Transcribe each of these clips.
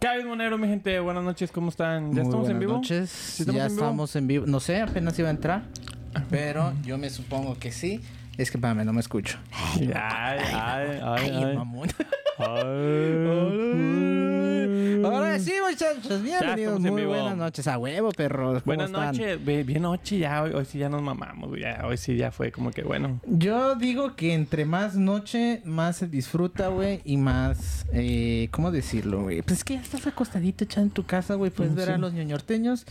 Cabe Monero, mi gente, buenas noches, ¿cómo están? ¿Ya Muy estamos en buenas vivo? noches. ¿Sí estamos ya en vivo? estamos en vivo. No sé, apenas iba a entrar. Pero yo me supongo que sí. Es que, espérame, no me escucho. Ay, ay, ay, ay. Ay. Ahora sí, muchachos. Bienvenidos. Muy buenas noches. A huevo, perros. ¿Cómo Buenas noches, bien noche ya, hoy, hoy sí ya nos mamamos, ya, hoy sí ya fue como que bueno. Yo digo que entre más noche, más se disfruta, güey. Y más... Eh, ¿Cómo decirlo, güey? Pues es que ya estás acostadito echado en tu casa, güey. Puedes Mm, ver sí. a los ñoñorteños.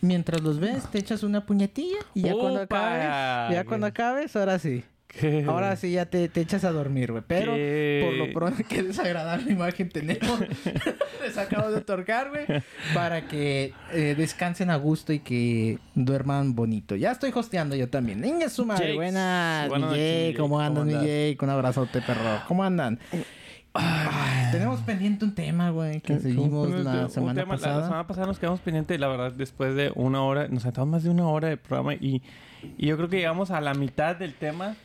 Mientras los ves, te echas una puñetilla. Y ya cuando acabes... Ya cuando acabes, ahora sí. ¿Qué? Ahora sí ya te, te echas a dormir, güey. Pero ¿Qué? por lo pronto, qué desagradable imagen tenemos. Les acabo de otorgar, güey. Para que eh, descansen a gusto y que duerman bonito. Ya estoy hosteando yo también. Niña su madre. Jakes. Buenas, Buenas. Jake. ¿Cómo andas, ¿Cómo mi andas? Jake? Un abrazote, perro. ¿Cómo andan? Ay, tenemos pendiente un tema, güey, que seguimos Un- la un semana tema- pasada. La semana pasada nos quedamos pendientes, la verdad, después de una hora, nos sentamos más de una hora de programa y, y yo creo que llegamos a la mitad del tema.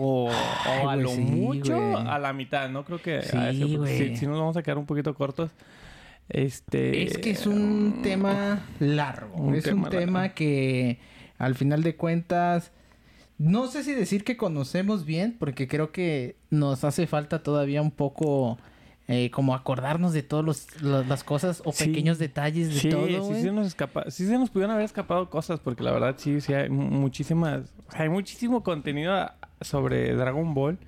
O, Ay, o a lo sí, mucho a la mitad, no creo que Sí, a ese, sí, sí nos vamos a quedar un poquito cortos. Este Es que es un tema largo. un es tema un tema largo. que al final de cuentas no sé si decir que conocemos bien porque creo que nos hace falta todavía un poco eh, como acordarnos de todas las cosas o Sí. pequeños detalles de sí, todo, sí güey. se nos escapa, sí se nos pudieron haber escapado cosas porque la verdad sí, sí hay mu- muchísimas, hay muchísimo contenido a- sobre Dragon Ball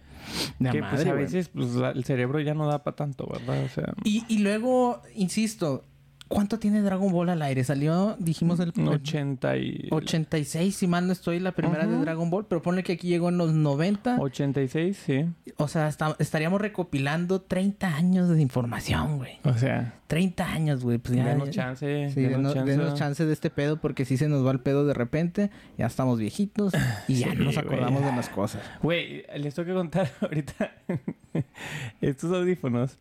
De que madre, pues a veces pues, la- el cerebro ya no da para tanto, ¿verdad? O sea, Y, y luego, insisto, ¿cuánto tiene Dragon Ball al aire? Salió, dijimos, el, el 80 y 86, si mal no estoy, la primera de. Dragon Ball, pero ponle que aquí llegó en los 90. 86, sí. O sea, está- estaríamos recopilando 30 años de información, güey. O sea, 30 años, güey. Pues ya, denos chance, Sí, denos denos, chance. denos chance de este pedo porque si se nos va el pedo de repente, ya estamos viejitos y ya Sí, no nos acordamos de las cosas. Güey, les tengo que contar ahorita estos audífonos.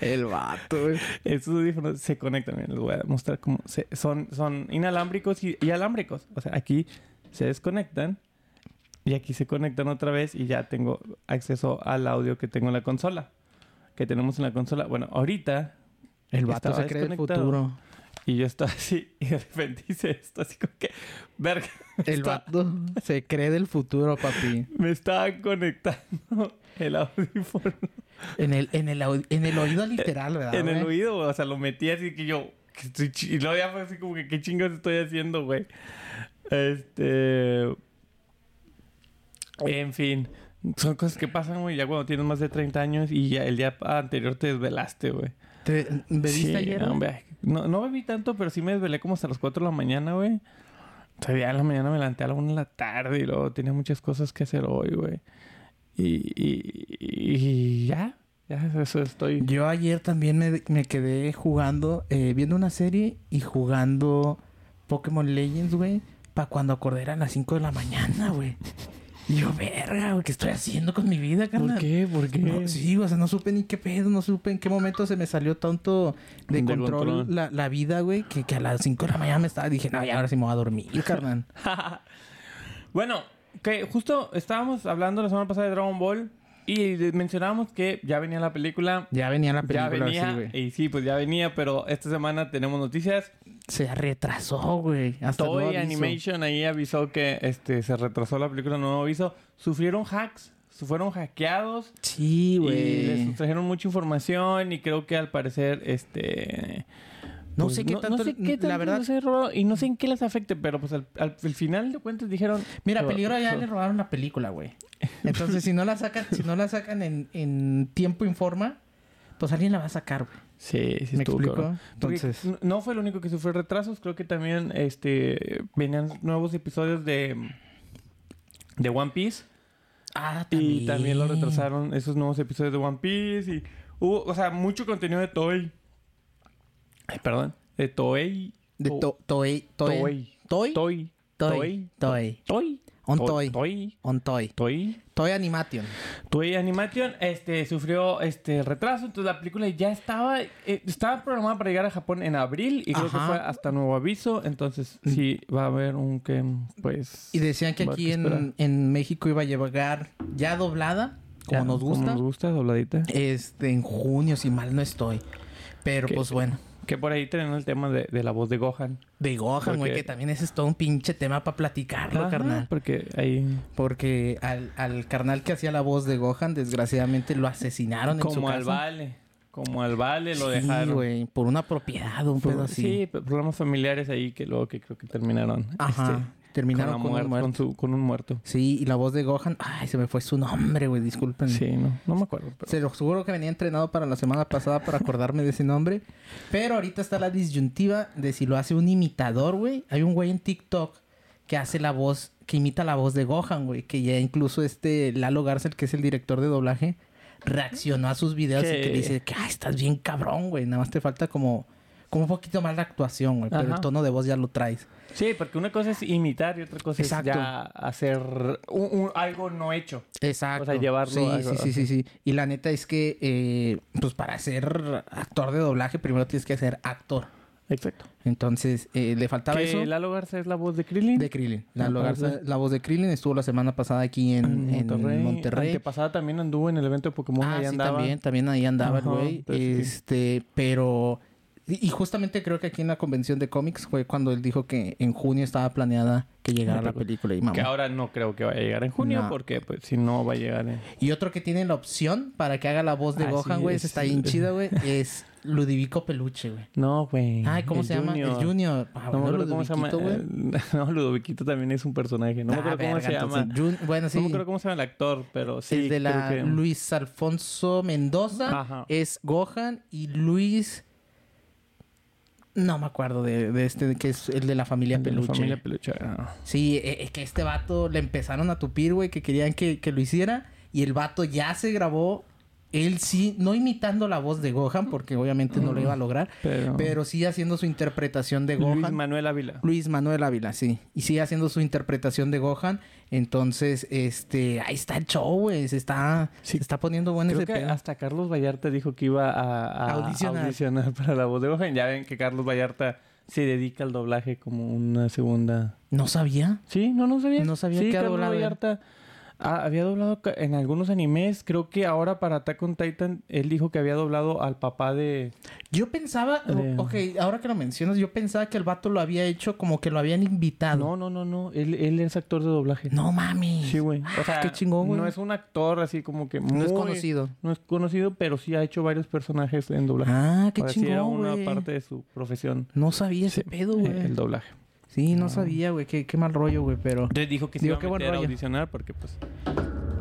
El vato, güey. Estos audífonos se conectan, miren, les voy a mostrar cómo se- son, son inalámbricos y, y alámbricos. O sea, aquí se desconectan y aquí se conectan otra vez y ya tengo acceso al audio que tengo en la consola. Que tenemos en la consola. Bueno, ahorita El vato Estaba se cree el futuro. y yo estoy así y de repente dice esto así como que... Verga. El está- vato se cree del futuro, papi. Me estaba conectando el audífono En el, en el, en el oído literal, ¿verdad? en el oído. O sea, lo metí así que yo... y luego ya fue así como que... ¿Qué chingados estoy haciendo, güey? Este... En fin. Son cosas que pasan, güey, ya cuando tienes más de 30 años y ya el día anterior te desvelaste, güey. ¿Te bebiste Sí, ayer? hombre. No, no bebí tanto, pero sí me desvelé como hasta las 4 de la mañana, güey. Todavía en la mañana me levanté a la 1 de la tarde y luego tenía muchas cosas que hacer hoy, güey. Y, y, y ya, ya eso estoy. Yo ayer también me, me quedé jugando, eh, viendo una serie y jugando Pokémon Legends, güey. Para cuando acordé eran las 5 de la mañana, güey. Y yo, verga, güey, ¿qué estoy haciendo con mi vida, carnal? ¿Por qué? ¿Por qué? No, sí, o sea, no supe ni qué pedo, no supe en qué momento se me salió tanto de, De control, control. La, la vida, güey, que, que a las 5 de la mañana me estaba, dije, no, ya ahora sí me voy a dormir, carnal. bueno, que justo estábamos hablando la semana pasada de Dragon Ball y mencionábamos que ya venía la película. Ya venía la Ya película, venía, sí, güey. y sí, pues ya venía, pero esta semana tenemos noticias. Se retrasó, güey. Hasta aviso. Animation ahí avisó que este se retrasó la película, nuevo aviso. Sufrieron hacks, fueron hackeados Sí, y les güey. trajeron mucha información y creo que al parecer este No pues, sé qué tanto- sé qué la verdad- les haya robado y no sé en qué les afecte, pero pues al, al- al final de cuentas dijeron Mira, Peligro ya so- le robaron la película, güey. Entonces, si no la sacan, si no la sacan en, en tiempo informa, pues alguien la va a sacar, güey. Sí, sí ¿Me estuvo explico? cabrón. Entonces- no fue el único que sufrió retrasos, creo que también este venían nuevos episodios de de One Piece. Ah, Y también lo retrasaron esos nuevos episodios de One Piece. Y hubo, o sea, mucho contenido de Toei. Ay, perdón. De Toei. De to, Toei. Toei. Toei. Toei. Toei. Toei. Toei. On Toy. Toy. On Toy. Toy. Toy Animation. Toy Animation este, sufrió este retraso, entonces la película ya estaba eh, estaba programada para llegar a Japón en abril y Ajá. creo que fue hasta nuevo aviso, entonces sí va a haber un que pues Y decían que aquí que en, en, México iba a llegar ya doblada, como ya, nos gusta. Como nos gusta, dobladita. Este en junio si mal no estoy. Pero ¿Qué? pues bueno. Que por ahí tienen el tema de, de la voz de Gohan. De Gohan, güey, Porque- que también ese es todo un pinche tema para platicarlo, Ajá, carnal. Porque ahí... Porque al, al carnal que hacía la voz de Gohan, desgraciadamente lo asesinaron en su Como al casa. Vale. Como al Vale lo Sí, dejaron. güey, por una propiedad, un Por- pedo así. Sí, problemas familiares ahí que luego que creo que terminaron. Ajá. este, Terminaron con, un muerto. con, su- con un muerto. Sí, y la voz de Gohan, ay, se me fue su nombre, güey, disculpen. Sí, no, no me acuerdo. pero- Se lo seguro que venía entrenado para la semana pasada para acordarme de ese nombre. Pero ahorita está la disyuntiva de si lo hace un imitador, güey. Hay un güey en TikTok que hace la voz, que imita la voz de Gohan, güey. Que ya incluso este Lalo Garcel, que es el director de doblaje, reaccionó a sus videos y Que- que le dice que, ay, estás bien cabrón, güey. Nada más te falta como, como un poquito más de actuación, güey. Pero el tono de voz ya lo traes. Sí, porque una cosa es imitar y otra cosa Exacto. es ya hacer un- un- algo no hecho. Exacto. O sea, llevarlo Sí, a- sí, sí, sí, sí. Y la neta es que, eh, pues para ser actor de doblaje, primero tienes que ser actor. Exacto. Entonces, eh, le faltaba Que eso Lalo Garza es la voz de Krillin. de Krillin. La, Me lo- parece. la voz de Krillin estuvo la semana pasada aquí en, en Monterrey. Antepasada también anduvo en el evento de Pokémon. Ah, ahí sí, andaba. también, también ahí andaba el güey. sí. Este, pero... Y justamente creo que aquí en la convención de cómics fue cuando él dijo que en junio estaba planeada que llegara la película y mamá. Que ahora no creo que vaya a llegar en junio No. porque pues si no va a llegar en... Y otro que tiene la opción para que haga la voz de Ah, Gohan, güey, es- está bien chida, güey, es Ludivico Peluche, güey. No, güey. Ay, ¿cómo El se llama? El Junior. Ah, No me acuerdo cómo se llama. Eh, No, Ludoviquito también es un personaje. No me Ah, acuerdo cómo se llama. entonces, bueno, sí. No me acuerdo cómo se llama el actor, pero sí. el de la que- Luis Alfonso Mendoza Ajá. es Gohan y Luis no me acuerdo de, de este que es el de la familia el de la Peluche. familia Peluche. ah. Sí, eh, eh, que este vato le empezaron a tupir, güey, que querían que, que lo hiciera y el vato ya se grabó él sí, no imitando la voz de Gohan porque obviamente no lo iba a lograr, Pero... pero sí haciendo su interpretación de Gohan. Luis Manuel Ávila. Luis Manuel Ávila, sí. Y sigue haciendo su interpretación de Gohan. Entonces, este, ahí está el show, güey. Se está, Sí. se está poniendo bueno Creo ese que pedo. hasta Carlos Vallarta dijo que iba a, a- Audicionar. audicionar para la voz de Gohan. Ya ven que Carlos Vallarta se dedica al doblaje como una segunda... No sabía. Sí, no, no sabía. No sabía sí, que Carlos él. Ah, había doblado en algunos animes. Creo que ahora para Attack on Titan él dijo que había doblado al papá de... Yo pensaba, De- ok, ahora que lo mencionas, yo pensaba que el vato lo había hecho como que lo habían invitado. No, no, no, no. Él, él es actor de doblaje. No mami. Sí, güey. O sea, Ah, qué chingón, güey. No es un actor así como que No es muy- conocido. No es conocido, pero sí ha hecho varios personajes en doblaje. Ah, qué O sea, sí era chingón, una parte de su profesión. No sabía ese pedo, eh, güey. El doblaje. Sí, no sabía, güey. Qué, qué mal rollo, güey, pero... Dijo que se Digo, iba a meter a audicionar porque pues...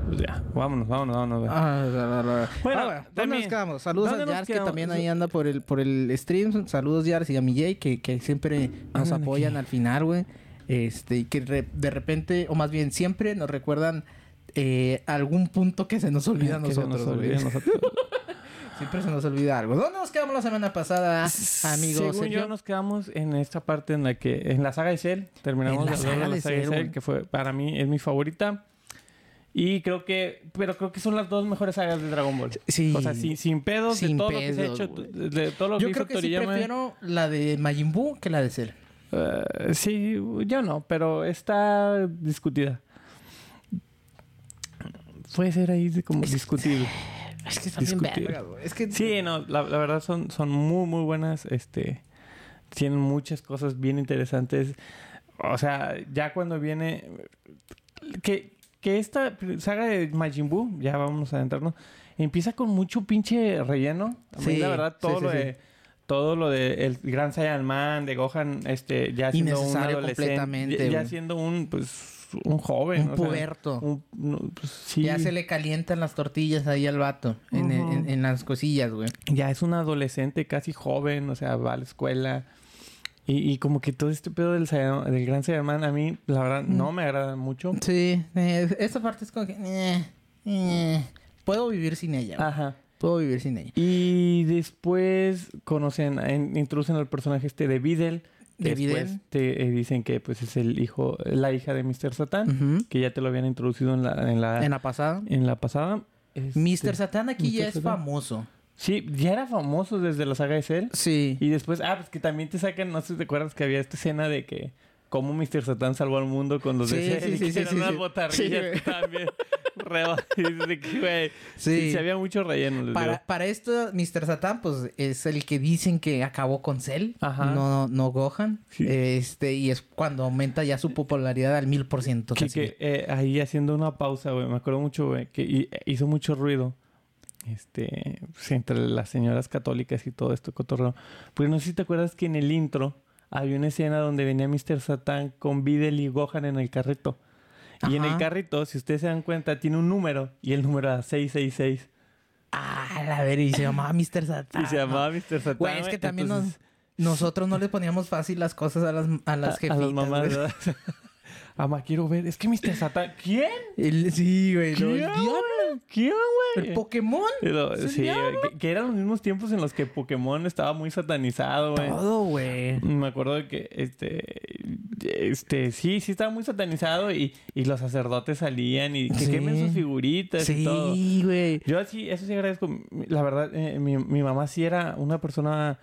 Pues ya, vámonos, vámonos, vámonos. Ah, la, la, la. Bueno, Ah, ¿dónde también- nos quedamos? Saludos ¿dónde a Yars, que también ahí anda por el, por el stream. Saludos, Yars, y a mi Jay, que, que siempre nos Andan apoyan aquí. al final, güey. Este, y que re- de repente, o más bien siempre, nos recuerdan eh, algún punto que se nos olvida a Que se nos nosotros, güey. olvide a nosotros. Siempre se nos olvida algo. ¿Dónde nos quedamos la semana pasada, amigo Según Sergio? yo, nos quedamos en esta parte en la que... En la saga de Cell. Terminamos la saga de la saga de Cell, que fue... Para mí es mi favorita. Y creo que... Pero creo que son las dos mejores sagas de Dragon Ball. Sí. O sea, sin, sin pedos Sin de todo lo que se ha hecho. De todo lo Yo que creo hizo que sí Toriyama. prefiero la de Majin Buu que la de Cell. Eh, sí, yo no, pero está discutida. Puede ser ahí como discutible. Es que está bien Discutir. güey. Es que... Sí, no, la, la verdad son, son muy, muy buenas. Este, tienen muchas cosas bien interesantes. O sea, ya cuando viene... Que, que esta saga de Majin Buu, ya vamos a adentrarnos, empieza con mucho pinche relleno. A mí, Sí, la verdad, todo sí, lo sí, de... Todo lo de el Gran Saiyan Man, de Gohan, este, ya siendo un adolescente, ya, ya siendo un, pues, un joven, Un o sea, puberto. un- no, pues, sí. Ya se le calientan las tortillas ahí al vato. En, Ujú. en- en las cosillas, güey. ya es un adolescente casi joven, o sea, va a la escuela. Y, y como que todo este pedo del, del gran Saiyaman a mí, la verdad, no me agrada mucho. Sí, eh, esa parte es como que... eh, eh, puedo vivir sin ella. güey. Ajá. Puedo vivir sin ella. Y después conocen, en- introducen al personaje este de Videl. Que después te eh, dicen que pues es el hijo, la hija de Mr. Satan, que ya te lo habían introducido en la, en la, En la pasada. en la pasada. Este, Mr. Satan aquí ya es famoso. Sí, ya era famoso desde la saga de Cell. Sí. Y después, ah, pues que también te sacan, no sé si te acuerdas que había esta escena de que cómo Mr. Satan salvó al mundo con los Sí, de sí, sí, sí, sí, unas botarrillas Sí, Sí. había mucho relleno. Para, para esto, Mr. Satan, pues es el que dicen que acabó con Cell, Ajá. no, no Gohan. Sí. Este, y es cuando aumenta ya su popularidad al mil por ciento. Eh, ahí haciendo una pausa, güey, me acuerdo mucho, güey, que hi- hizo mucho ruido. Este, pues, entre las señoras católicas y todo esto cotorreo. Pues no sé si te acuerdas que en el intro había una escena donde venía Mr. Satan con Videl y Gohan en el carrito. Y en el carrito, si ustedes se dan cuenta, tiene un número y el número era 666. Ah, la ver, y se llamaba Mr. Satan. y se llamaba Mr. Satan. Güey, es que también nos- nosotros no le poníamos fácil las cosas a las, a las a, jefitas. a las mamás. Ama, quiero ver. Es que Mr. Satan. ¿Quién? El- sí, güey. no, ¿Quién, el diablo. güey? ¿Quién, güey? El Pokémon. Pero, Es el sí, que, que eran los mismos tiempos en los que Pokémon estaba muy satanizado, güey. Todo, güey. Me acuerdo de que, este, este, sí, sí estaba muy satanizado y, y los sacerdotes salían y que Sí. quemen sus figuritas y todo. Sí, güey. Yo sí, eso sí agradezco. La verdad, eh, mi, mi mamá sí era una persona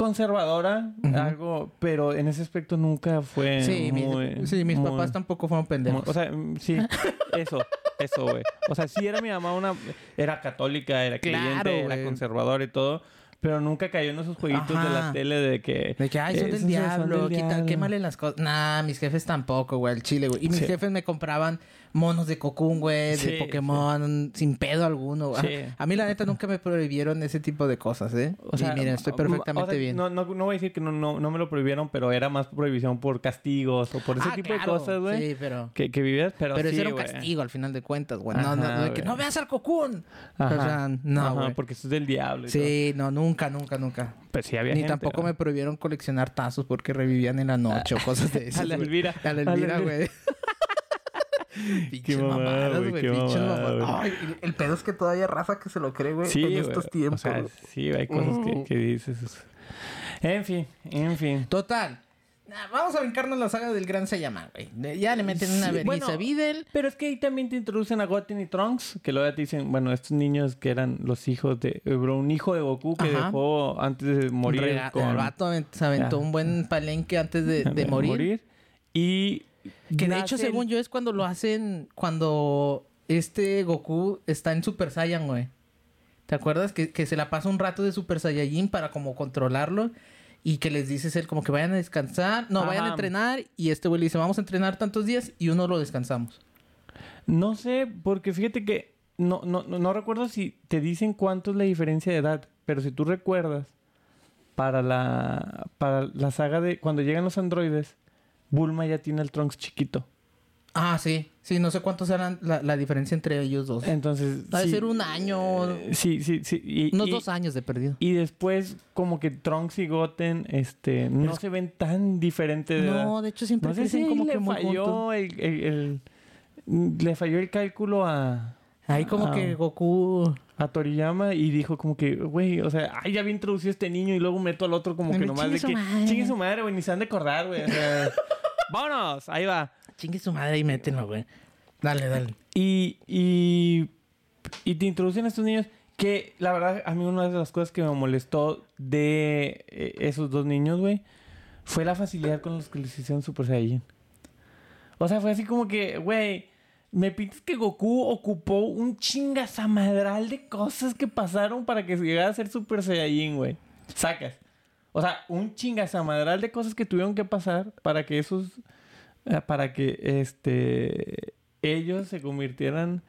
conservadora, algo, pero en ese aspecto nunca fue Sí, mi- muy... sí, mis muy- papás tampoco fueron pendejos. o sea, mm, sí, eso, eso, güey. O sea, sí era mi mamá una... Era católica, era Claro, creyente, era conservadora y todo. Pero nunca cayó en esos jueguitos de la tele de que... De que, ay, son del esos son diablo, del quita, diablo. quémale las cosas. Nah, mis jefes tampoco, güey, al chile, güey. Y mis Sí. jefes me compraban monos de Cocoon, güey, de Sí, Pokémon, sin pedo alguno. Sí. A mí, la neta, nunca me prohibieron ese tipo de cosas, ¿eh? O sea, y miren, estoy o perfectamente sea, bien. No, no, no voy a decir que no, no, no me lo prohibieron, pero era más prohibición por castigos o por ese Ah, tipo claro, de cosas, güey. Sí, pero... Que, que vivías, pero, Pero eso era un castigo al final de cuentas, güey. No, no, no, de que no veas al Cocoon. Ajá. O sea, no, güey. porque eso es del diablo. y Sí, no, nunca, nunca, nunca. Pero sí había Ni gente, tampoco me prohibieron coleccionar tazos porque revivían en la noche o cosas de esas. A la. Elvira. A la Elvira, güey. Pinches mamada, mamadas, güey, Pinches mamadas. Ay, el pedo es que todavía hay raza que se lo cree, güey, Sí, en estos tiempos. O sea, sí, hay cosas que, Mm. que dices. En fin, en fin. Total. Nah, vamos a brincarnos la saga del Gran Saiyaman, güey. De- Ya le meten una Sí, vergüenza bueno, a Videl. Pero es que ahí también te introducen a Goten y Trunks, que luego ya te dicen, bueno, estos niños que eran los hijos de... eh, bro, un hijo de Goku que Ajá. dejó antes de morir Rega- con... El vato se aventó Ya. un buen palenque antes de, de morir. Y... Que de hecho, según yo, es cuando lo hacen... Cuando este Goku está en Super Saiyan, güey. ¿Te acuerdas? Que, que se la pasa un rato de Super Saiyajin para como controlarlo. Y que les dices él como que vayan a descansar. No, vayan a entrenar. Y este güey le dice, vamos a entrenar tantos días. Y uno lo descansamos. No sé, porque fíjate que no, no, no, no recuerdo si te dicen cuánto es la diferencia de edad, pero si tú recuerdas, para la, para la saga de cuando llegan los androides, Bulma ya tiene el Trunks chiquito. Ah, sí. Sí, no sé cuántos eran la, la diferencia entre ellos dos. Entonces... Ha de sí, ser un año. eh, Sí, sí, sí. Y, Unos y- dos años de perdido. Y después, como que Trunks y Goten, este, no se ven tan diferentes de edad. No, de hecho siempre No sé si como le que muy falló el, el- el- le falló el cálculo a, Ahí como que Goku... a Toriyama y dijo como que, güey, o sea, ay, ya había introducido a este niño y luego meto al otro como Me que nomás de que madre. chingue su madre, güey, ni se han de acordar, güey. O sea, vámonos, ahí va. Chingue su madre y métenlo, güey. Dale, dale. Y, y, y te introducen a estos niños que, la verdad, a mí una de las cosas que me molestó de eh, esos dos niños, güey, fue la facilidad con los que les hicieron Super Saiyan. O sea, fue así como que, güey, me pides que Goku ocupó un chingazamadral de cosas que pasaron para que llegara a ser Super Saiyajin, güey. Sacas. O sea, un chingazamadral de cosas que tuvieron que pasar para que esos... eh, Para que, este... Ellos se convirtieran...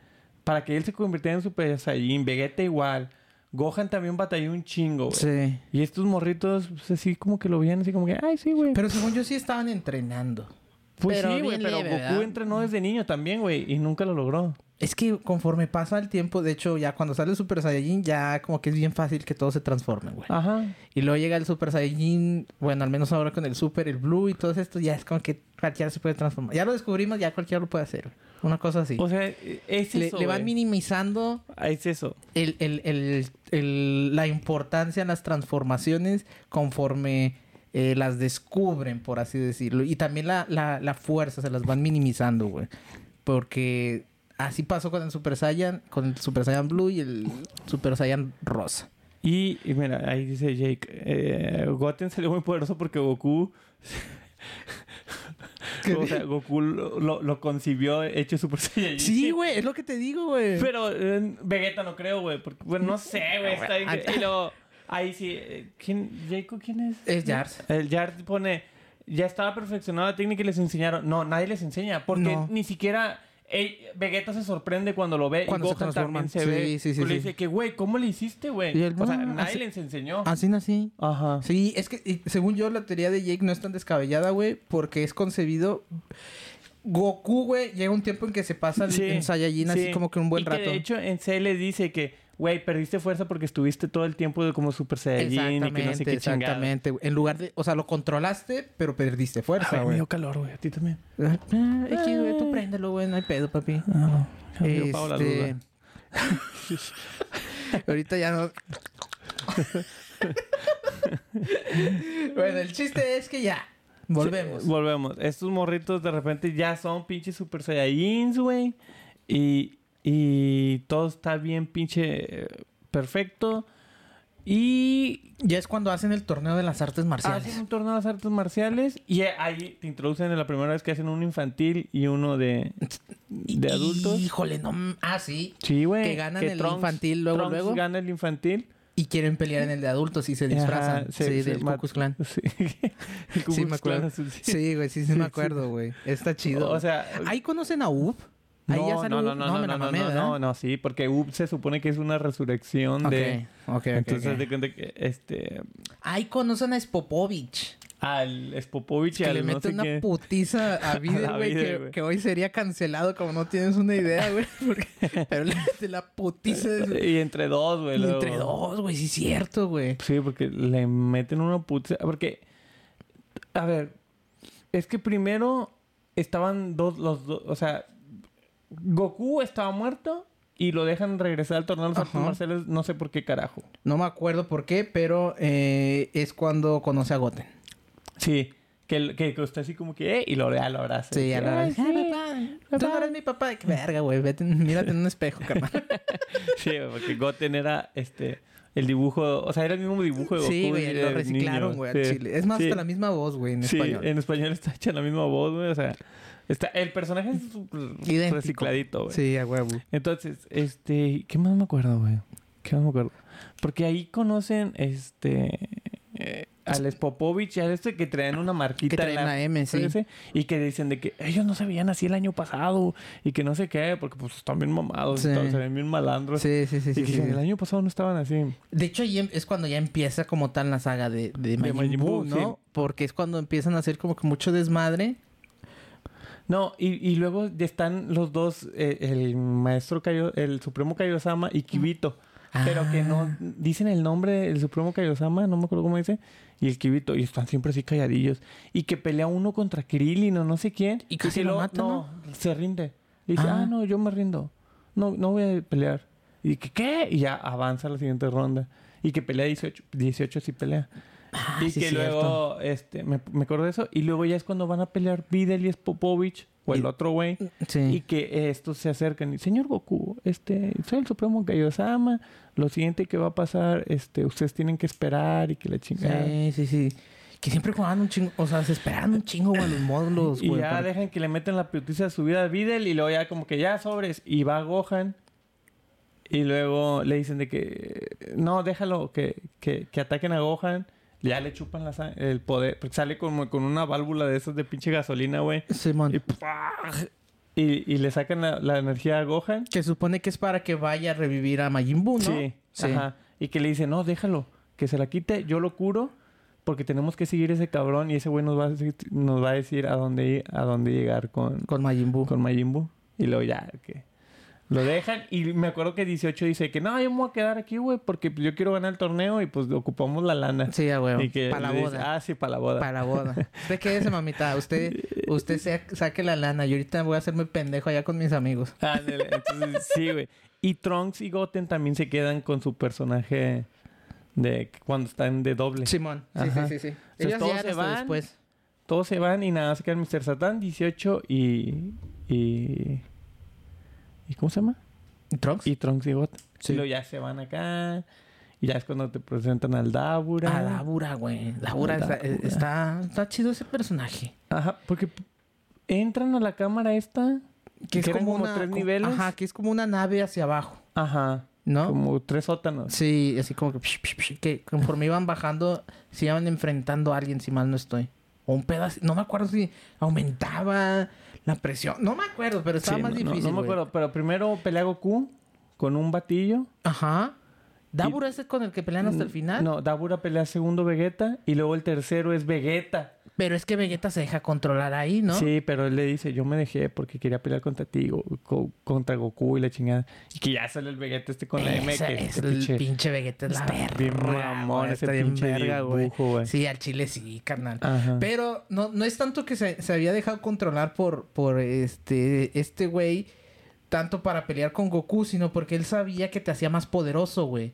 Para que él se convirtiera en Super Saiyajin. Vegeta igual. Gohan también batalló un chingo, güey. Sí. Y estos morritos, pues, así como que lo veían así como que... Ay, sí, güey. Pero según yo sí estaban entrenando. Pues pero sí, güey. Pero leve, Goku ¿verdad? entrenó desde niño también, güey. Y nunca lo logró. Es que conforme pasa el tiempo, de hecho, ya cuando sale el Super Saiyajin, ya como que es bien fácil que todo se transforme, güey. Ajá. Y luego llega el Super Saiyajin, bueno, al menos ahora con el Super, el Blue y todo esto, ya es como que cualquiera se puede transformar. Ya lo descubrimos, ya cualquiera lo puede hacer. Una cosa así. O sea, es le, eso, le van güey. minimizando Es eso. el, el- el- el- la importancia en las transformaciones conforme eh, las descubren, por así decirlo. Y también la, la, la fuerza se las van minimizando, güey. Porque así pasó con el Super Saiyan, con el Super Saiyan Blue y el Super Saiyan Rosa. Y, y mira, ahí dice Jake, eh, Goten salió muy poderoso porque Goku O sea, Goku lo, lo- lo concibió hecho Super Saiyajin. Sí, güey, es lo que te digo, güey. Pero eh, Vegeta no creo, güey. Porque, bueno, no sé, güey. Está bien Y luego, ahí sí. eh, ¿Quién? ¿Jacob quién es? Es Jars. El Jars pone. Ya estaba perfeccionada la técnica y les enseñaron. No, nadie les enseña. Porque No. ni siquiera. Ey, Vegeta se sorprende cuando lo ve Cuando y se Gohan también transforman. se Sí, ve. sí, sí, Le dice que, güey, ¿cómo le hiciste, güey? O sea, "No, nadie así- les enseñó. Así nací. Ajá. Sí, es que y, según yo la teoría de Jake no es tan descabellada, güey, porque es concebido... Goku, güey, llega un tiempo en que se pasa en Saiyajin así sí. como que un buen Y que, rato. de hecho, en C le dice que, güey, perdiste fuerza porque estuviste todo el tiempo de como Super Saiyajin y que no sé qué exactamente. güey. En lugar de... O sea, lo controlaste, pero perdiste fuerza, Ay, me güey. dio calor, güey. A ti también. Ah, X, güey, tú préndelo, güey, no hay pedo, papi. No, no. Este... güey. Ahorita ya no... bueno, el chiste es que ya. Volvemos. Sí, volvemos. Estos morritos de repente ya son pinches Super Saiyajins, güey. Y, y todo está bien pinche eh, perfecto. Y Ya es cuando hacen el torneo de las artes marciales. hacen un torneo de las artes marciales. Y ahí te introducen en la primera vez que hacen uno infantil y uno de, de adultos. Híjole, no... Ah, sí. Sí, güey. Que ganan el infantil luego, Trunks luego. gana el infantil. Y quieren pelear en el de adultos y se disfrazan. Ajá, sí, se- se del ma- Ku Klux Klan. Sí. El Ku Sí, Klux. Klan sí. Güey, sí, sí, Sí, me acuerdo, güey. Está chido. O sea, ¿Ahí conocen a Ub? Ahí no, ya sale no, no, no, no, no, no, mamé, no, no, no, sí, porque Up se supone que es una resurrección de... Ok, ok, Entonces, ok. de cuenta que, este... Ahí conocen a Spopovich. Al Spopovich y Que al le mete sé una qué... putiza a Videl, güey, que, que hoy sería cancelado como no tienes una idea, güey. porque- Pero le mete la putiza de Y entre dos, güey. Entre dos, güey, sí es cierto, güey. Sí, porque le meten una puta... Porque... A ver... Es que primero estaban dos... Los dos... O sea... Goku estaba muerto... Y lo dejan regresar al torneo de los artes marciales, no sé por qué carajo. No me acuerdo por qué, pero eh, es cuando conoce a Goten. Sí, que, que, que está así como que, eh, y lo, ya lo abraza. Sí, a la Ay, vez. sí. Papá, tú no eres mi papá. Qué verga, güey. Vete, mírate en un espejo, carnal. Sí, porque Goten era este el dibujo, o sea, era el mismo dibujo de Goku. Sí, güey, lo reciclaron, güey, al Sí. chile. Es más, Sí. hasta la misma voz, güey, en Sí, español. en español está hecha la misma voz, güey, o sea, está el personaje es súper Idéntico. recicladito, güey. Sí, a huevo. Entonces, este, ¿qué más me acuerdo, güey? ¿Qué más me acuerdo? Porque ahí conocen este eh, al Spopovich y al este que traen una marquita Que traen en la la M, sí. ese, y que dicen de que ellos no se veían así el año pasado y que no sé qué, porque pues están bien mamados, Sí. y todo, se ven bien malandros. Sí, sí, sí. y sí, que sí, dicen, sí. el año pasado no estaban así. De hecho, ahí em- es cuando ya empieza como tal la saga de, de Majin, Majin Buu, Buu, ¿no? sí. Porque es cuando empiezan a hacer como que mucho desmadre. No, y, y luego ya están los dos, eh, el maestro Kaio, el Supremo Kaiosama y Kibito. Pero que no Ah. dicen el nombre del Supremo Kaiosama, no me acuerdo cómo dice, y el Kibito, y están siempre así calladillos. Y que pelea uno contra Krillin o no sé quién. Y casi lo mata, ¿no? se rinde. Y dice, Ah. ah. no, yo me rindo. No, no voy a pelear. Y que, ¿qué? Y ya avanza a la siguiente ronda. Y que pelea 18, 18 sí pelea. Ah, y sí, que luego, este, me, me acuerdo de eso. Y luego ya es cuando van a pelear Videl y Spopovich, o el Y- otro güey. Sí. Y que estos se acercan y, señor Goku, este, soy el Supremo Kaiosama. Lo siguiente que va a pasar, este, ustedes tienen que esperar y que la chingada. Sí, sí, sí. Que siempre jugaban un chingo, o sea, se esperaban un chingo, güey, los módulos, Y güey. ya para- dejan que le meten la putiza de su vida a Videl y luego ya como que ya sobres. Y va Gohan. Y luego le dicen de que no, déjalo que, que, que ataquen a Gohan. Ya le chupan la el poder. Porque sale como con una válvula de esas de pinche gasolina, güey. Simón. Y, y, y le sacan la, la energía a Gohan. Que supone que es para que vaya a revivir a Majin Buu, ¿no? Sí, Sí. Ajá. Y que le dice, no, déjalo, que se la quite, yo lo curo, porque tenemos que seguir ese cabrón y ese güey nos va a decir, nos va a, decir a dónde ir- a dónde llegar con, Con Majin Buu. con Majin Buu. Y luego ya, que lo dejan. Y me acuerdo que 18 dice que no, yo me voy a quedar aquí, güey, porque yo quiero ganar el torneo y pues ocupamos la lana. Sí, a huevo. Y que Para la dice, boda. ah, sí, para la boda. Para la boda. Usted quédese, mamita. Usted, usted se- saque la lana. Y ahorita voy a hacerme pendejo allá con mis amigos. Ándale, Entonces, sí, güey. Y Trunks y Goten también se quedan con su personaje de cuando están de doble. Simón. Sí, Ajá. sí, sí, sí. Entonces, Ellos todos ya se van. después. Todos se van y nada, se quedan Mr. Satan 18 y. y. ¿Y cómo se llama? ¿Trunks? Y Trunks y Goten. Sí. Y luego ya se van acá. Y ya es cuando te presentan al Dabura. Ah, Dabura, güey. Dabura está, Dabura. está, está chido ese personaje. Ajá, porque entran a la cámara esta. Que es como, una... tres como- niveles. Ajá, que es como una nave hacia abajo, Ajá. ¿no? Como tres sótanos. Sí, así como que... psh, psh, psh, que conforme iban bajando, se iban enfrentando a alguien, si mal no estoy. O un pedazo... No me acuerdo si aumentaba la presión. No me acuerdo, pero estaba Sí, más no, difícil, No, me acuerdo, pero primero pelea Goku con un batillo. Ajá. ¿Dabura es con el que pelean hasta el final? No, Dabura pelea segundo Vegeta y luego el tercero es Vegeta. Pero es que Vegeta se deja controlar ahí, ¿no? Sí, pero él le dice, yo me dejé porque quería pelear contra ti, go- co- contra Goku y la chingada. Y que ya sale el Vegeta este con la M, que es este el pinche- pinche Vegeta es la verga. bien mamón ese está bien pinche verga, güey. Sí, al chile sí, carnal. Ajá. Pero no, no es tanto que se, se había dejado controlar por, por este este güey, tanto para pelear con Goku, sino porque él sabía que te hacía más poderoso, güey.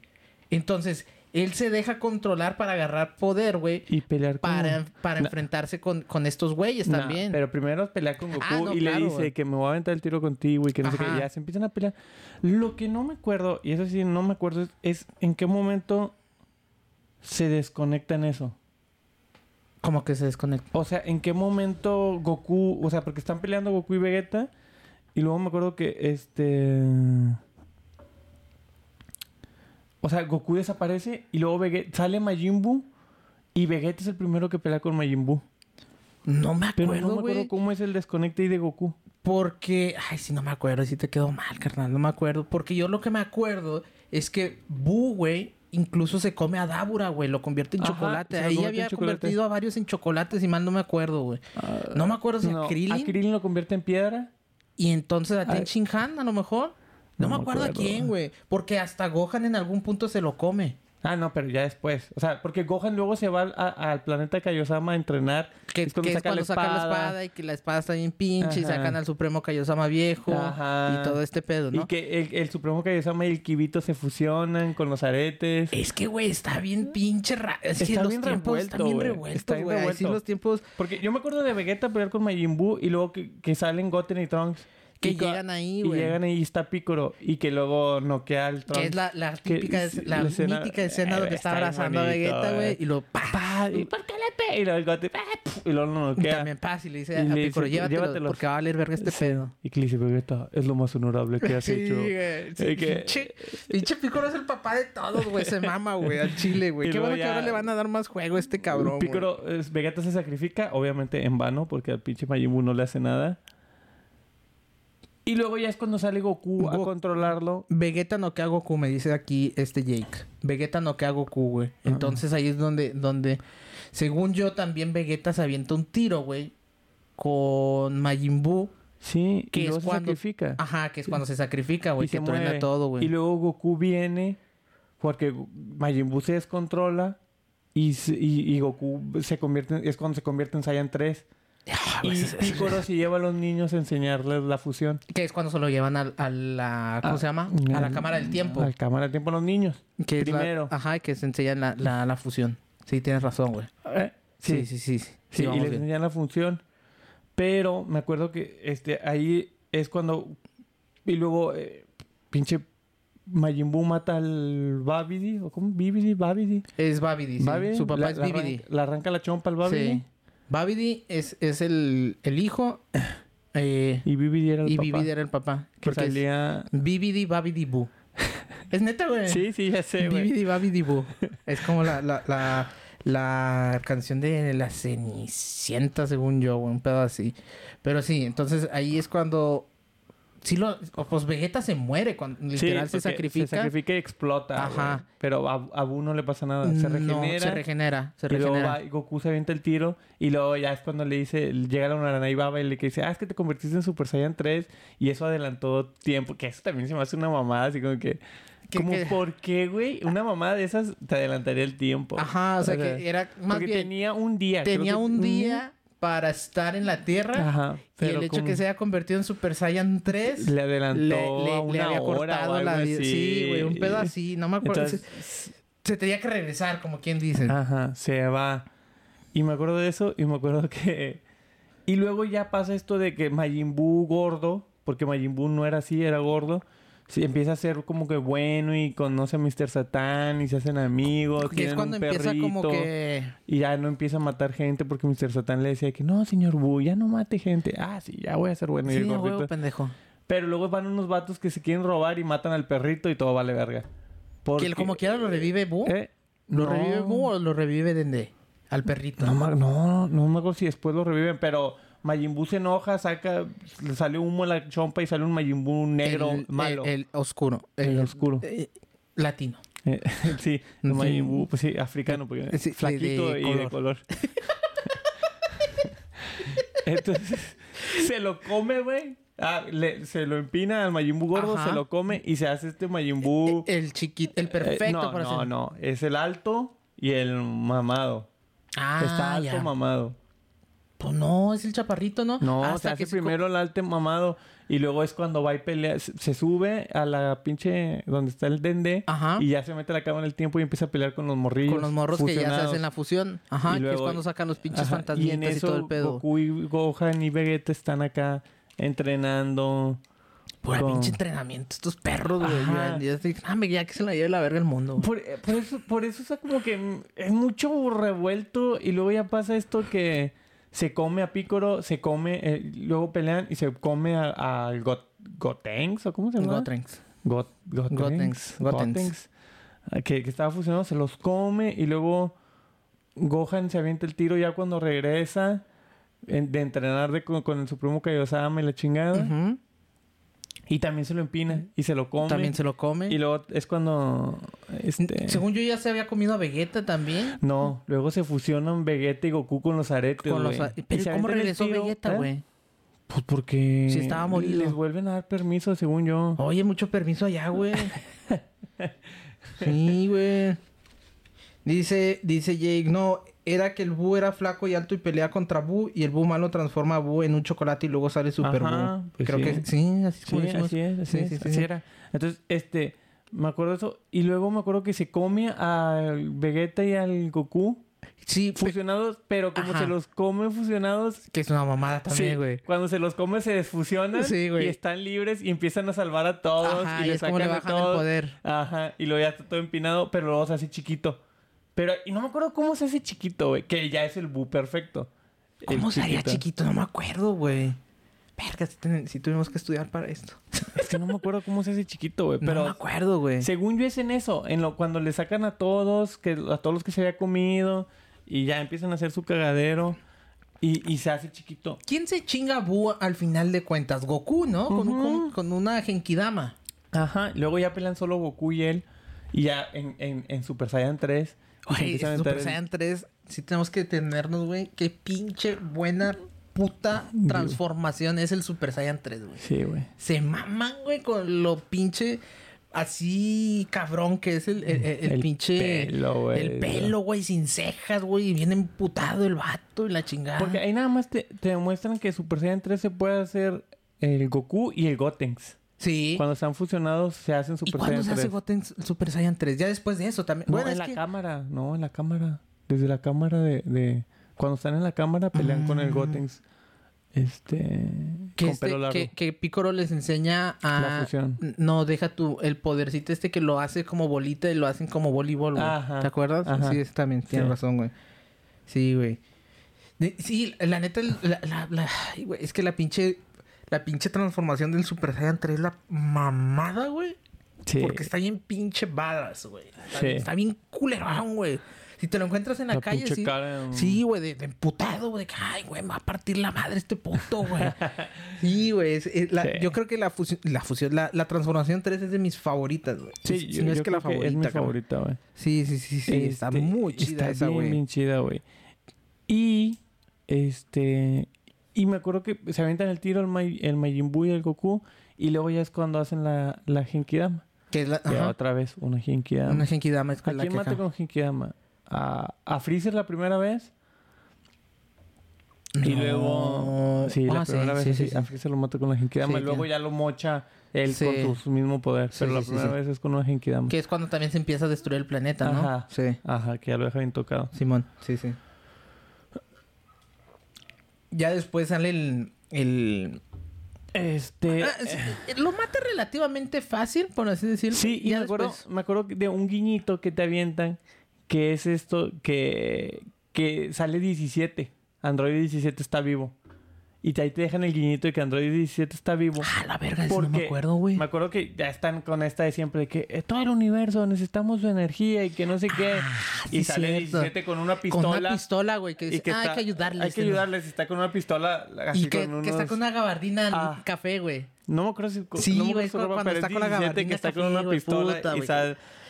Entonces, él se deja controlar para agarrar poder, güey, Y pelear con... para, para enfrentarse con, con estos güeyes Nah, también. pero primero pelea con Goku Ah, no, y le dice que me voy a aventar el tiro contigo y que no sé qué. Ya se empiezan a pelear. Lo que no me acuerdo, y eso sí no me acuerdo, es, es en qué momento se desconecta en eso. Como que se desconecta. O sea, en qué momento Goku, o sea, porque están peleando Goku y Vegeta. Y luego me acuerdo que este. O sea, Goku desaparece y luego Vegeta, sale Majin Buu y Vegeta es el primero que pelea con Majin Buu. No me Pero acuerdo, no me acuerdo cómo es el desconecte ahí de Goku. Porque, ay, sí, no me acuerdo, sí te quedó mal, carnal, no me acuerdo. Porque yo lo que me acuerdo es que Boo, güey, incluso se come a Dabura, güey, lo convierte en Ajá, chocolate. Ahí había chocolate. convertido a varios en chocolates y mal no me acuerdo, güey. no me acuerdo si No, a Krillin. a Krillin lo convierte en piedra. Y entonces a. Ten Shin Han, a lo mejor. No, No me me acuerdo a acuerdo. quién, güey. Porque hasta Gohan en algún punto se lo come. Ah, no, pero ya después. O sea, porque Gohan luego se va al, planeta Kaiosama a entrenar. Que es cuando, saca, la espada y que la espada está bien pinche y sacan al Supremo Kaiosama viejo Ajá. y todo este pedo, ¿no? Y que el, el Supremo Kaiosama y el Kibito se fusionan con los aretes. Es que, güey, está bien pinche raro. Es que Está los bien tiempos revuelto, están bien güey. revueltos, Está bien güey. Sí revuelto. los tiempos Porque yo me acuerdo de Vegeta pelear con Majin Buu y luego que, que salen Goten y Trunks. Que Y llegan ahí, Y güey. llegan ahí y está Piccolo. Y que luego noquea al. Que es la, típica, la, la escena- mítica escena donde eh, está está abrazando a Vegeta, güey. güey. Y lo pa, Pa, ¿Y por qué le pega? Y luego el Goten... pa, Y luego Y noquea. también paz y le dice Y a dice, llévatelo, "Llévatelos". porque va a valer verga este Sí. pedo. Y que le dice, Vegeta, es lo más honorable que has Sí, hecho. güey. Sí, Eh, que- pinche, pinche Piccolo es el papá de todos, güey. Se mama, güey, al chile, güey. Y Qué bueno que ahora le van a dar más juego a este cabrón, es- Vegeta se sacrifica, obviamente en vano, porque al pinche Majin Buu no le hace nada. Y luego ya es cuando sale Goku a Go- controlarlo. Vegeta no que a Goku, me dice aquí este Jake. Vegeta no que a Goku, güey. Entonces ahí es donde, donde, según yo, también Vegeta se avienta un tiro, güey. Con Majin Buu. Sí, Que y es se cuando- sacrifica. Ajá, que es cuando se sacrifica, güey. Que se truena todo, güey. Y luego Goku viene porque Majin Buu se descontrola y, y, y Goku se convierte en- es cuando se convierte en Saiyan 3. Y Piccolo se lleva a los niños a enseñarles la fusión. Que es cuando se lo llevan a, a la... ¿Cómo Ah, se llama? A la cámara del tiempo. A la cámara del tiempo a los niños. Que es la- primero. ajá, que se enseñan la, la, la fusión. Sí, tienes razón, güey. Eh, Sí, sí, sí. Sí, Sí, y les enseñan la función. Pero me acuerdo que este ahí es cuando. Y luego, eh, pinche Majin Buu mata al Babidi. ¿O cómo? Bibidi, Babidi. Es Babidi, sí. Babidi, Su papá la- es la Bibidi. arranca- Le arranca la chompa al Babidi. Sí. Babidi es, es el, el hijo eh, Y Bibidi era el y papá. Bibidi era el papá. que Porque salía... Bibidi Babidi Boo. es neta, güey. Sí, sí, ya sé, güey. Bibidi Babidi Boo. Es como la, la, la, la canción de la Cenicienta, según yo, güey. Un pedo así. Pero sí, entonces ahí es cuando... Sí, lo, pues Vegeta se muere cuando Sí, literal se sacrifica. Se sacrifica y explota. Ajá. Pero a, a Buu no le pasa nada. Se regenera. No, se regenera. Se y luego regenera. va y Goku se avienta el tiro y luego ya es cuando le dice, llega la Unarana y Baba y le dice, ah, es que te convertiste en Super Saiyan 3 y eso adelantó tiempo, que eso también se me hace una mamada, así como que, ¿Qué- como qué? ¿por qué, güey? Una mamada de esas te adelantaría el tiempo. Ajá, o sea que era más porque bien... tenía un día. tenía un día para estar en la Tierra. Ajá. Y pero el hecho como que se haya convertido en Super Saiyan 3 le adelantó le, le- a le una había hora o cortado algo la vida. así. Sí, güey, un pedo así. No me acuerdo. Entonces, se, se tenía que regresar, como quien dice. Ajá, se va. Y me acuerdo de eso y me acuerdo que... Y luego ya pasa esto de que Majin Buu gordo, porque Majin Buu no era así, era gordo, sí, empieza a ser como que bueno y conoce a Mr. Satán y se hacen amigos. Que es cuando un empieza como que... Y ya no empieza a matar gente porque Mr. Satán le decía que no, señor Boo, ya no mate gente. Ah, sí, ya voy a ser bueno. y el gordito- huevo, pendejo. Pero luego van unos vatos que se quieren robar y matan al perrito y todo vale verga. Que Porque, él como quiera lo revive Boo. ¿Eh? ¿Lo No. revive Boo o lo revive Dende? Al perrito. No, me- no, no me acuerdo si después lo reviven, pero Majin Buu se enoja, saca, le sale humo en la chompa y sale un Majin Buu negro el, malo. El, el oscuro. El oscuro. eh, latino. Eh, sí, el Sí. Majin Buu, pues sí, africano, porque Sí, flaquito de y de color. Entonces, se lo come, güey. Ah, le- se lo empina al Majin Buu gordo, Ajá. se lo come y se hace este Majin Buu. El chiquito, el perfecto Eh, no, para no, hacer. no, es el alto y el mamado. Ah, Está alto ya. mamado. Pues no, es el chaparrito, ¿no? No, Hasta se hace que se primero el alto mamado y luego es cuando va y pelea, se, se sube a la pinche donde está el dende Ajá. y ya se mete la cama en el tiempo y empieza a pelear con los morrillos. Con los morros que ya se hacen la fusión. Ajá, Y que es luego- cuando sacan los pinches Ajá, fantasmitas y, en eso, todo el pedo. Goku y Gohan y Vegeta están acá entrenando. Pura con- pinche entrenamiento, estos perros, güey. Ya, ya, estoy- ah, ya que se la lleve la verga el mundo. Por, por eso, por eso está como que es mucho revuelto y luego ya pasa esto que se come a Picoro, se come, eh, luego pelean y se come al Got, Gotenks o cómo se llama? Gotrenks. Got, Gotenks. Gotenks, Gotenks. Ah, Que, que estaba fusionado, se los come y luego Gohan se avienta el tiro ya cuando regresa en- de entrenar de- con, con el Supremo Kaiosama y la chingada. Ujú. Y también se lo empina y se lo come. También se lo come. Y luego es cuando... Este... Según yo ya se había comido a Vegeta también. No, luego se fusionan Vegeta y Goku con los aretes, Con los a- Pero ¿cómo regresó Vegeta, ¿eh? güey? Pues porque... Si estaba molido. Les vuelven a dar permiso, según yo. Oye, mucho permiso allá, güey. sí, güey. Dice, dice Jake, no, era que el Buu era flaco y alto y pelea contra Buu y el Buu malo transforma a Buu en un chocolate y luego sale Super Ajá, pues Creo sí. que sí, así Sí, decimos. así es, así Sí, es, así era. Entonces, este... Me acuerdo de eso. Y luego me acuerdo que se come al Vegeta y al Goku Sí, fusionados, pero como Ajá. se los come fusionados... que es una mamada también, güey. cuando se los come se desfusionan Sí, y están libres y empiezan a salvar a todos Ajá, y y le es como le sacan bajan el poder. Ajá, y luego ya está todo empinado, pero luego se hace chiquito. Pero, y no me acuerdo cómo se hace chiquito, güey, que ya es el Bu perfecto. ¿Cómo sería chiquito? No me acuerdo, güey. Verga, si, ten- si tuvimos que estudiar para esto. Es que no me acuerdo cómo se hace chiquito, güey, no me pero acuerdo, güey. según yo es en eso, en lo cuando le sacan a todos, que a todos los que se había comido y ya empiezan a hacer su cagadero y, y se hace chiquito. ¿Quién se chinga a Buu al final de cuentas? Goku, ¿no? Con una Genkidama. Ajá, luego ya pelean solo Goku y él y ya en, en, en Super Saiyan 3 a Super Saiyan 3, sí tenemos que detenernos, güey. Qué pinche buena puta transformación es el Super Saiyan 3, güey. Sí, güey. Se maman, güey, con lo pinche así cabrón que es el, el- el- el El pinche... pelo, güey. El pelo, güey, sin cejas, güey. Y bien emputado el vato y la chingada. Porque ahí nada más te, te demuestran que Super Saiyan 3 se puede hacer el Goku y el Gotenks. Sí. Cuando están fusionados se hacen ¿Y Super cuándo Saiyan se hace 3. Goten Super Saiyan 3? Ya después de eso también. No, bueno, en es la que... cámara. No, en la cámara. Desde la cámara de... de- Cuando están en la cámara pelean con el Mm. Gotenks. Este... que, con este- pelo largo. que, que Piccolo les enseña a... La fusión. No, deja tu... El podercito este que lo hace como bolita y lo hacen como voleibol, güey. Ajá. ¿Te acuerdas? Ajá. Sí, también. Tienes Sí. razón, güey. Sí, güey. Sí, la neta... La, la- la- es que la pinche... La pinche transformación del Super Saiyan 3 la mamada, güey. Sí. Porque está bien pinche badass, güey. Está, Sí. bien- está bien culerón, güey. Si te lo encuentras en la, La calle, sí. cara. Sí, güey, de, de emputado, güey. de que, Ay, güey, me va a partir la madre este puto, güey. sí, güey. Sí. Yo creo que la fusión, la fusión, la, la transformación 3 es de mis favoritas, güey. Sí, Si yo, no es yo que la favorita, es mi cabrón. favorita, güey. Sí, sí, sí, sí. está Este, muy chida está esa, bien, güey. bien chida, güey. Y, este... Y me acuerdo que se avientan el tiro el, Mai- el Majin Buu y el Goku. Y luego ya es cuando hacen la, la Genkidama. Que es la, otra vez, una Genkidama. una Genkidama es ¿A la quién que mata con Genkidama? ¿A, ¿A Freezer la primera vez? Y No. luego... Sí, la Ah, primera vez sí, sí, a. Freezer lo mata con la Genkidama. Y luego ya lo mocha él con su mismo poder. Pero la primera vez es con una Genkidama. Que es cuando también se empieza a destruir el planeta, ¿no? Ajá. Sí. Ajá, que ya lo deja bien tocado. Simón, sí, sí. Ya después sale el. el Este. Ah, sí, lo mata relativamente fácil, por así decirlo. Sí, y me acuerdo, después- me acuerdo de un guiñito que te avientan, que es esto, que, que sale 17. Android 17 está vivo. Y ahí te dejan el guiñito de que Android 17 está vivo. Ah, la verga, eso no me acuerdo, güey. Me acuerdo que ya están con esta de siempre, de que eh, todo el universo necesitamos su energía y que no sé qué. y sí, sale cierto. 17 con una Con pistola. una pistola, güey, que y que ah, está- hay que ayudarles. Hay que ¿no? ayudarles. y Está con una pistola así Y que, con que está con una gabardina Ah. café, güey. No me acuerdo si... Sí, no güey, ropa, cuando está es con la 17 gabardina que está con una güey, pistola puta, y güey.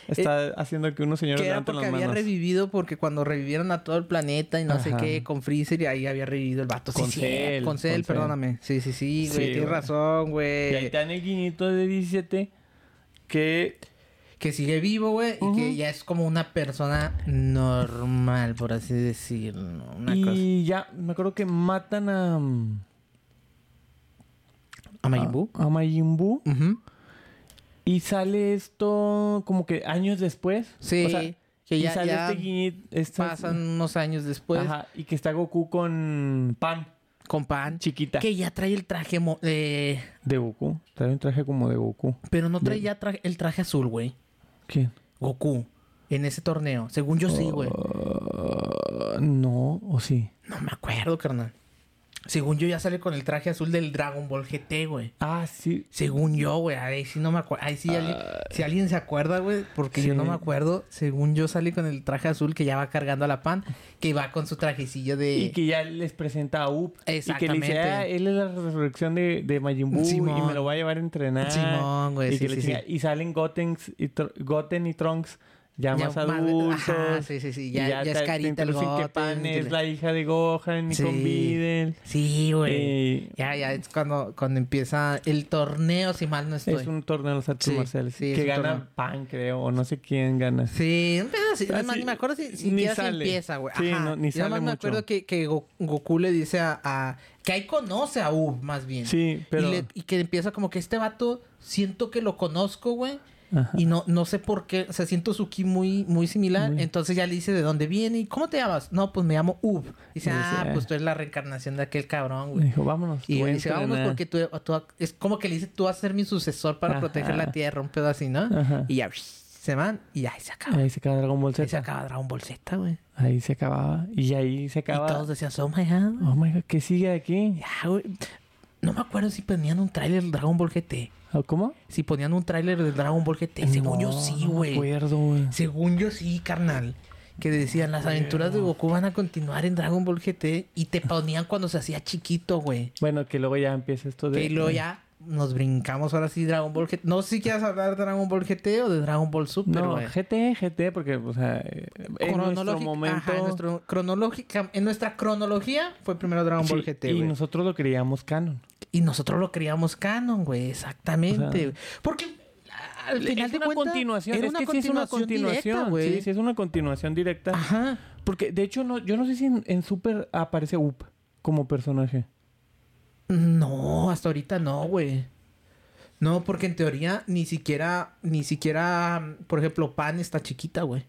Está, está haciendo que unos señores Que era porque las había manos. revivido, porque cuando revivieron a todo el planeta y no sé Ajá. qué, con Freezer, y ahí había revivido el vato. Con sí, Cell, sí, con Cell, perdóname. Sí, sí, sí, güey, Sí, tienes güey. razón, Y ahí güey. te dan el guiñito de 17 que... Que sigue vivo, güey, y que ya es como una persona normal, por así decirlo. Una cosa. y ya, me acuerdo que matan a... ¿A Majin Buu? A, a Majin Buu. Ujú. Y sale esto como que años después. Sí, O sea, que y ya, sale ya este guiñito... estas- pasan unos años después Ajá, y que está Goku con Pan, con Pan. chiquita. Que ya trae el traje, mo- eh, De Goku. Trae un traje como de Goku. pero no trae De- ya el traje azul, güey. ¿Quién? Goku. En ese torneo. Según yo sí, güey. Ah, no, o sí. No me acuerdo, carnal. Según yo ya sale con el traje azul del Dragon Ball GT, güey. Ah, sí. Según yo, güey. Ahí sí no me acuerdo. Ahí sí, alguien- si alguien se acuerda, güey. Porque yo no me acuerdo. Según yo sale con el traje azul que ya va cargando a la pan. Que va con su trajecillo de... Y que ya les presenta a Up. Y que le dice, Exactamente. ah, él es la resurrección de, de Majin Buu y Simón. me lo va a llevar a entrenar. Simón, güey, Y, sí, sí, y salen Goten y, Goten y Trunks ya, Ya más adultos. ajá, sí, sí, sí, Y ya- ya es carita el que Goten, Pan es la hija de Gohan y Sí. con Videl. Sí, güey. Eh, Ya, ya. Es cuando, cuando empieza el torneo, si mal no estoy. es un torneo de los artes Sí, marciales. sí, que gana torneo. Pan, creo. O no sé quién gana. Sí, un. Ah, ni me acuerdo si, Ni si sale. empieza, güey. Sí, no, ni Yo sale me mucho. acuerdo que, que Go- Goku le dice a, a- Que ahí conoce a Ub, más bien. Sí, pero... Y, le- y que empieza como que este vato, siento que lo conozco, güey. Ajá. Y no, no sé por qué, o sea, siento su ki muy, muy similar. Muy. Entonces ya le dice de dónde viene y cómo te llamas. No, pues me llamo Ub. Dice, Y dice, ah, "Ah". pues tú eres la reencarnación de aquel cabrón, güey. dijo, vámonos. Y dice, vámonos entrenar". porque tú, tú- es como que le dice, tú vas a ser mi sucesor para Ajá. proteger la tierra, un pedo así, ¿no? Ajá. Y ya se van y ya se acaba. Ahí se acaba Dragon Ball Ahí se Z. acaba Dragon Ball Z, güey. Ahí se acababa. Y ahí se Y acaba. todos decían, oh my god. Oh my god, ¿qué sigue aquí? Ya, güey. No me acuerdo si ponían un tráiler del Dragon Ball GT. ¿Ah, ¿Cómo? Si ponían un tráiler del Dragon Ball GT. Según yo sí, no me güey. acuerdo, güey. Según yo sí, carnal. Que decían, las aventuras de Goku van a continuar en Dragon Ball GT. Y te ponían cuando se hacía chiquito, güey. Bueno, que luego ya empieza esto de... Que luego ya nos brincamos ahora sí Dragon Ball GT. No sé si quieres hablar de Dragon Ball GT o de Dragon Ball Super, No, güey. GT, GT, porque, o sea, en nuestro momento... Ajá, en, nuestro cronológica, en nuestra cronología fue primero Dragon Ball GT, y nosotros lo creíamos canon. Y nosotros lo creíamos canon, güey. Exactamente. O sea, güey. Porque al final es de una continuación, era es una que sí es una continuación güey. sí, sí es una continuación directa. Ajá. Porque, de hecho, no, yo no sé si en, en Super aparece Up como personaje. No, hasta ahorita no, güey. No, porque en teoría ni siquiera, ni siquiera, por ejemplo, Pan está chiquita, güey.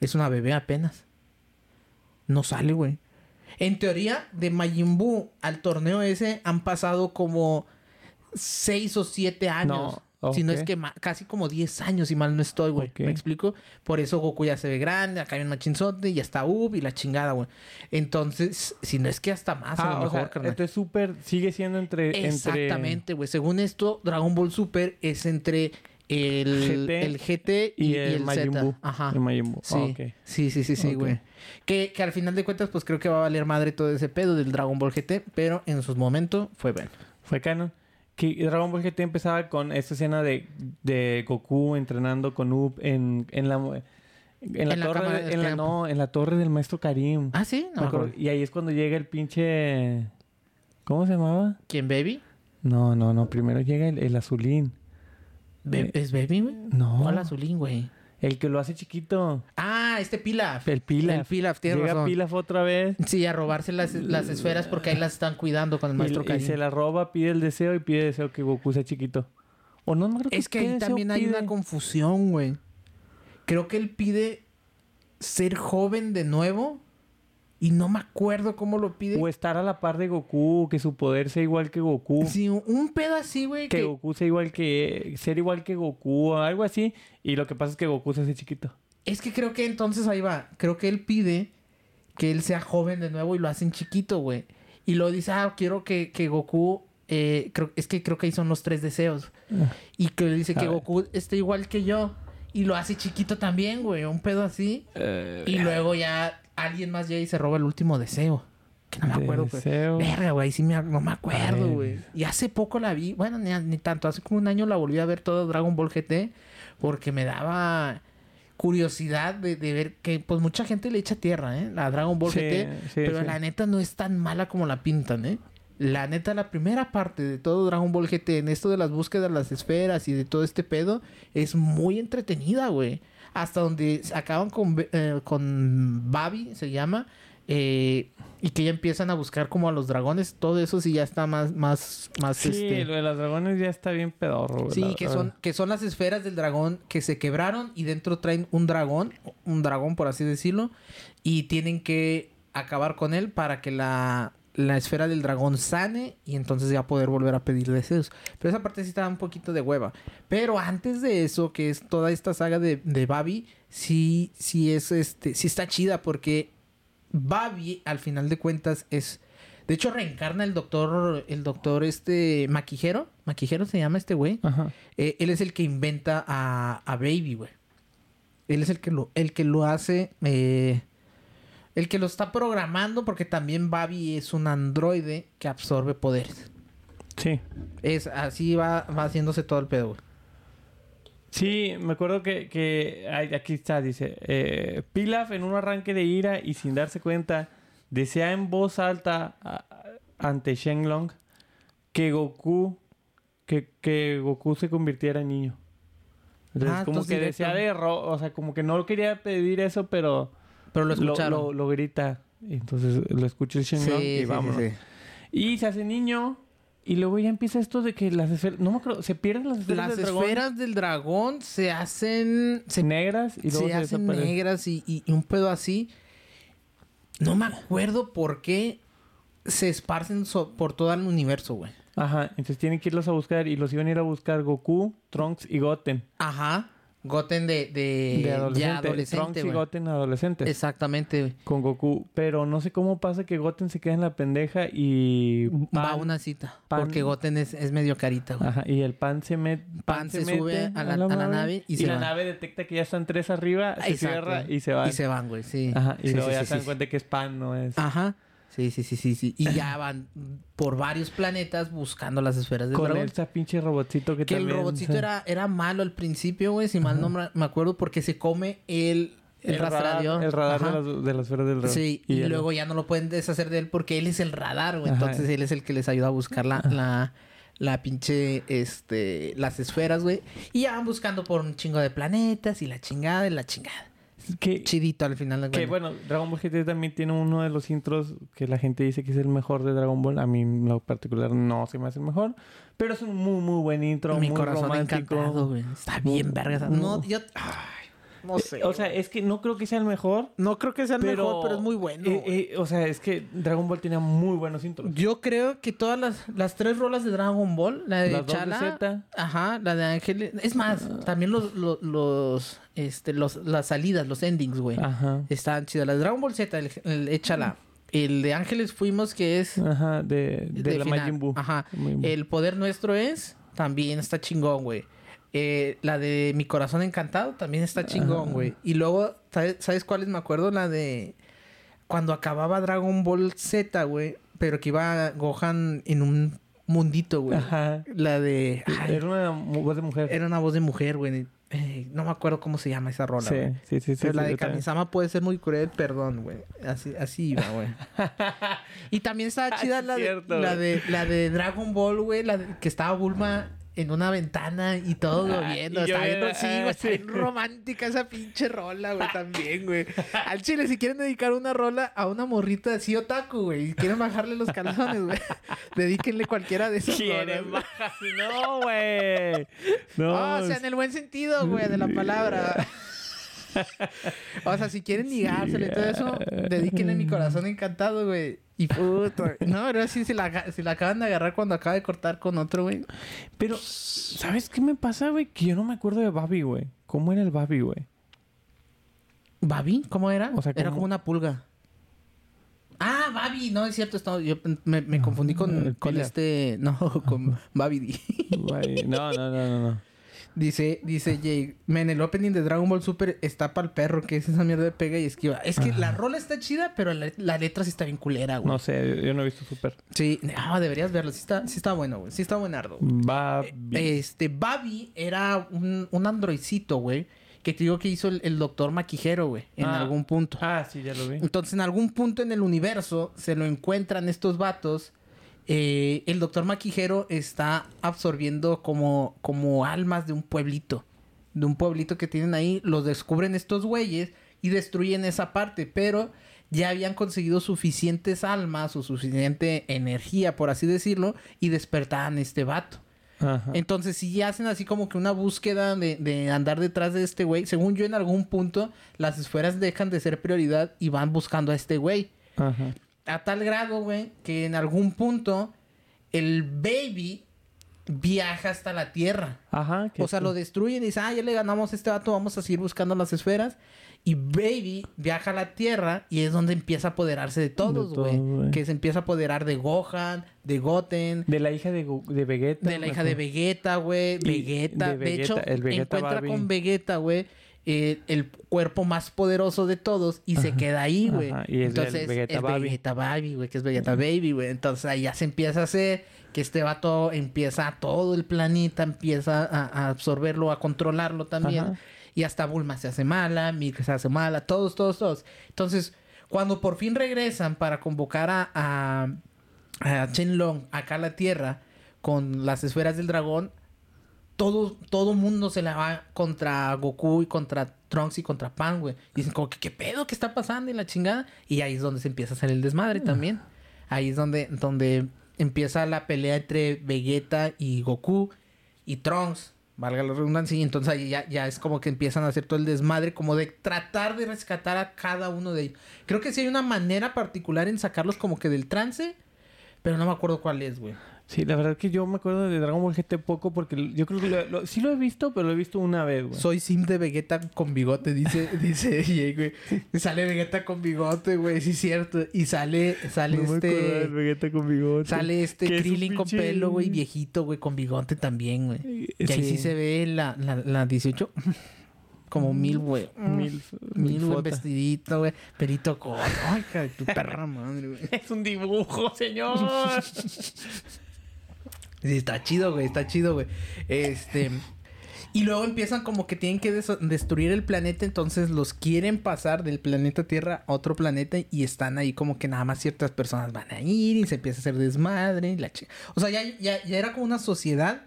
Es una bebé apenas. No sale, güey. En teoría, de Majin al torneo ese han pasado como seis o siete años. No, Si no es que casi como 10 años, si mal no estoy, güey. ¿Me explico? Por eso Goku ya se ve grande, acá hay un machinzote, ya está Ub y la chingada, güey. Entonces, si no es que hasta más, a Ah, lo o mejor, sea, carnal. entonces Super sigue siendo entre... Exactamente, güey. Según esto, Dragon Ball Super es entre el GT el GT y, y y el el, Majin Z. Buu. Ajá. El Majin Buu. Sí. Ah, sí, sí, sí, sí, güey. Que, que al final de cuentas, pues creo que va a valer madre todo ese pedo del Dragon Ball GT, pero en su momento fue bueno. Fue canon. Que Dragon Ball GT empezaba con esta escena de, de Goku entrenando con Up en, en la... En la, En torre, en la, tiempo. no, en la torre del maestro Karim. Ah, sí, no Me acuerdo. Y ahí es cuando llega el pinche... ¿Cómo se llamaba? ¿Quién, Baby? No, no, no. Primero llega el, el azulín. Be- Eh, ¿Es Baby, güey? No. ¿Cuál azulín, güey? El que lo hace chiquito. Ah, este Pilaf. El Pilaf. El Pilaf, tienes Llega razón. Pilaf otra vez. Sí, a robarse las, las esferas porque ahí las están cuidando con el maestro y, y se la roba, pide el deseo y pide deseo que Goku sea chiquito. O no, no creo Es que ahí también hay pide. una confusión, güey. Creo que él pide ser joven de nuevo Y no me acuerdo cómo lo pide. O estar a la par de Goku, que su poder sea igual que Goku. Sí, un, pedo así, güey. que Que, Goku sea igual que... Ser igual que Goku o algo así. Y lo que pasa es que Goku se hace chiquito. Es que creo que entonces ahí va. Creo que él pide que él sea joven de nuevo y lo hacen chiquito, güey. Y luego dice, ah, quiero que, que Goku. eh, creo, es que creo que ahí son los tres deseos. Y que dice que ver. Goku esté igual que yo. Y lo hace chiquito también, güey. Un pedo así. Eh, Y luego ya alguien más llega y se roba el último deseo. Que no me acuerdo, güey. Verga, güey, sí me, no me acuerdo, güey. Y hace poco la vi, bueno, ni, ni tanto, hace como un año la volví a ver todo Dragon Ball GT porque me daba curiosidad de, de ver que pues mucha gente le echa tierra, ¿eh? La Dragon Ball Sí, GT, sí, pero sí. la neta no es tan mala como la pintan, ¿eh? La neta, la primera parte de todo Dragon Ball GT en esto de las búsquedas de las esferas y de todo este pedo es muy entretenida, güey. Hasta donde acaban con, eh, con Babi, se llama, eh, y que ya empiezan a buscar como a los dragones, todo eso sí ya está más, más, más Sí, este... lo de los dragones ya está bien pedorro. güey, Sí, que son, que son las esferas del dragón que se quebraron y dentro traen un dragón, un dragón por así decirlo, y tienen que acabar con él para que la, la esfera del dragón sane y entonces ya poder volver a pedir deseos. Pero esa parte sí está un poquito de hueva. Pero antes de eso, que es toda esta saga de, de Babi, sí, sí es este, sí está chida porque Babi al final de cuentas es de hecho reencarna el doctor el doctor este Maquijero, Maquijero se llama este güey. Eh, él es el que inventa a, a Baby, güey. Él es el que lo, el que lo hace. eh, el que lo está programando, porque también Babi es un androide que absorbe poderes. Sí. Es así va, va haciéndose todo el pedo, güey. Sí, me acuerdo que, que ay, aquí está, dice, eh, Pilaf en un arranque de ira y sin darse cuenta, desea en voz alta a- a- ante Shenlong que Goku, que, que Goku se convirtiera en niño. Entonces, Ah, como que directo. desea de ro- o sea, como que no quería pedir eso, pero Pero lo escucharon. lo- lo grita. Entonces lo escucha el Shenlong Sí, y sí, vámonos. sí, sí. Y se hace niño y luego ya empieza esto de que las esferas, no me acuerdo, se pierden las esferas Las del dragón esferas del dragón se hacen. Se, negras y luego se se, hacen desaparecen. negras y, y- y un pedo así. No me acuerdo por qué se esparcen so- por todo el universo, güey. Ajá, entonces tienen que irlos a buscar y los iban a ir a buscar Goku, Trunks y Goten. Ajá. Goten de, de, De adolescente. ya adolescente, Trunks y. Goten adolescentes. Exactamente, güey. Con Goku. Pero no sé cómo pasa que Goten se queda en la pendeja y... Va a una cita. pan- Porque Goten es, es medio carita, güey. Ajá, y el pan se mete... Pan se sube a la- a la nave y se la nave detecta que ya están tres arriba, se Exacto. cierra y se van. Y se van, güey, sí. Ajá, y Sí, luego sí, ya sí, se dan cuenta que es pan, no es... Ajá. Sí, sí, sí, sí, sí. Y ya van por varios planetas buscando las esferas del Con dragón. ese pinche robotcito que, Que el robotcito era, era malo al principio, güey, si mal no me acuerdo, porque se come el, el, radar, el radar de las, de las esferas del dragón. Sí, y, luego ya no lo pueden deshacer de él porque él es el radar, güey. Ajá. Entonces él es el que les ayuda a buscar la, la, la pinche, este, las esferas, güey. Y ya van buscando por un chingo de planetas y la chingada y la chingada. Que, Chidito al final de Que bueno, Dragon Ball GT también tiene uno de los intros que la gente dice que es el mejor de Dragon Ball. A mí en lo particular no se me hace el mejor. Pero es un muy, muy buen intro, Mi muy corazón romántico. encantado, güey. Está bien, verga. No, yo... no sé. Eh, O sea, es que no creo que sea el mejor. no creo que sea el pero, mejor, pero es muy bueno. eh, eh, o sea, es que Dragon Ball tenía muy buenos intros. Yo creo que todas las, las tres rolas de Dragon Ball, la de Las dos de Chala, Zeta. ajá, la de Ángel, es más, también los, los, los, este, los, las salidas, los endings, güey, Ajá. están chidas. La de Dragon Ball Z, el, el Échala, el de Ángeles fuimos que es Ajá, de, de, de la final. Majin Buu. Ajá, Muy- el poder nuestro es también está chingón, güey. Eh, la de Mi Corazón Encantado también está chingón, güey. Y luego, ¿sabes, ¿sabes cuáles me acuerdo? La de cuando acababa Dragon Ball Z, güey. Pero que iba Gohan en un mundito, güey. Ajá. La de... ay, Era una voz de mujer. era una voz de mujer, güey. Eh, no me acuerdo cómo se llama esa rola, sí, güey. sí, sí, sí. Pero la de también. Kamisama puede ser muy cruel, perdón, güey. Así, así iba, güey. y también estaba chida Ah, sí, la, de, la, de, la de Dragon Ball, güey. La de- que estaba Bulma en una ventana y todos Ah, viendo. y yo Está bien, viendo- sí, ah, güey. Está bien romántica esa pinche rola, güey, también, güey. Al chile, si quieren dedicar una rola a una morrita así otaku, güey, y quieren bajarle los calzones, güey, dedíquenle cualquiera de esas Quieren rolas. No, güey. No. Ah, o sea, en el buen sentido, güey, de la palabra. O sea, si quieren ligárselo y todo eso, dedíquenle mi corazón encantado, güey. Y puto. No, pero sí, si la, si la acaban de agarrar cuando acaba de cortar con otro, güey. Pero, ¿sabes qué me pasa, güey? Que yo no me acuerdo de Babi, güey. ¿Cómo era el Babi, güey? ¿Babi? ¿Cómo era? O sea, Era como una pulga. Ah, Babi, no es cierto, estaba- yo me, me confundí el con, con este, no, con Babi. No, no, no, no, no. Dice, dice Jay, men, el opening de Dragon Ball Super está para el perro, que es esa mierda de pega y esquiva. Es que la rola está chida, pero la, la letra sí está bien culera, güey. No sé, yo no he visto Super. Sí, ah, deberías verlo, sí está, sí está bueno, güey, sí está buenardo. Babi. Este, Babi era un, un androidcito, güey, que te digo que hizo el, el doctor Maquijero, güey, en Ah. algún punto. Ah, sí, ya lo vi. Entonces, en algún punto en el universo se lo encuentran estos vatos. Eh, el doctor Maquijero está absorbiendo como, como almas de un pueblito. De un pueblito que tienen ahí. Los descubren estos güeyes y destruyen esa parte. Pero ya habían conseguido suficientes almas o suficiente energía, por así decirlo, y despertaban a este vato. Ajá. Entonces, si ya hacen así como que una búsqueda de, de andar detrás de este güey, según yo en algún punto, las esferas dejan de ser prioridad y van buscando a este güey. Ajá. A tal grado, güey, que en algún punto el baby viaja hasta la Tierra. Ajá. O sea, sí. lo destruyen y dicen, ah, ya le ganamos a este vato, vamos a seguir buscando las esferas. Y Baby viaja a la Tierra y es donde empieza a apoderarse de todos, De todo, güey. Que se empieza a apoderar de Gohan, de Goten, De la hija de, de Vegeta. de la hija de. Vegeta, güey. Vegeta. de De, Vegeta, hecho, el Vegeta encuentra Barbie. con Vegeta, güey. Eh, el cuerpo más poderoso de todos y se queda ahí, güey. Y es Entonces, Vegeta es Baby. Vegeta Baby, güey, que es Vegeta Baby, güey. Entonces ahí ya se empieza a hacer que este vato empieza todo el planeta, empieza a, a absorberlo, a controlarlo también. Ajá. Y hasta Bulma se hace mala, Milk se hace mala, todos, todos, todos. Entonces, cuando por fin regresan para convocar a, a, a Shenlong acá a la Tierra con las esferas del dragón, todo, todo mundo se la va contra Goku y contra Trunks y contra Pan, güey. Dicen como que qué pedo, qué está pasando y la chingada. Y ahí es donde se empieza a hacer el desmadre también. Ahí es donde, donde empieza la pelea entre Vegeta y Goku y Trunks. Valga la redundancia. Y entonces ahí ya, ya es como que empiezan a hacer todo el desmadre, como de tratar de rescatar a cada uno de ellos. Creo que sí hay una manera particular en sacarlos como que del trance, pero no me acuerdo cuál es, güey. Sí, la verdad que yo me acuerdo de Dragon Ball GT poco porque yo creo que lo- lo- sí lo he visto, pero lo he visto una vez, güey. Soy sim de Vegeta con bigote, dice, dice Jay, güey. Sale Vegeta con bigote, güey, sí es cierto. Y sale, sale No me acordaba del este. Vegeta con bigote. Sale este Que es Krillin con pelo, güey, viejito, güey, con bigote también, güey. Que ahí sí se ve la, la, la 18. Como mil, güey. Mil, Mil, fota. vestidito, güey. Perito corto. Ay, hija de tu perra madre, güey. Es un dibujo, señor. Está chido, güey, está chido, güey. Este. Y luego empiezan como que tienen que des- destruir el planeta, entonces los quieren pasar del planeta Tierra a otro planeta y están ahí como que nada más ciertas personas van a ir y se empieza a hacer desmadre. y La o sea, ya, ya, ya era como una sociedad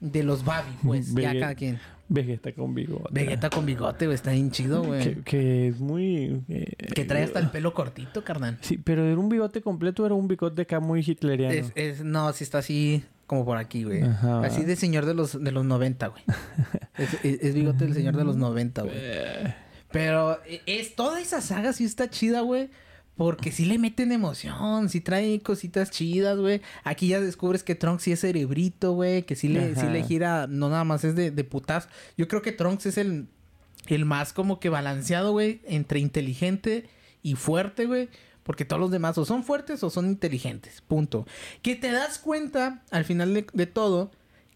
de los Babi, pues, ya Vege- cada quien. Vegeta con bigote. Vegeta con bigote, güey, está bien chido, güey. Que, que es muy... eh, Que trae hasta el pelo cortito, carnal. Sí, pero era un bigote completo, era un bigote acá muy hitleriano. Es, es, no, sí está así como por aquí, güey. Ajá. Así de señor de los, de los 90, güey. es, es- es bigote del señor de los 90, güey. Eh, Pero e- es toda esa saga sí está chida, güey. Porque sí le meten emoción, sí trae cositas chidas, güey. Aquí ya descubres que Trunks sí es cerebrito, güey. Que sí le, sí le gira, no nada más es de, de putas. Yo creo que Trunks es el, el más como que balanceado, güey. Entre inteligente y fuerte, güey. Porque todos los demás o son fuertes o son inteligentes. Punto. Que te das cuenta, al final de, de todo,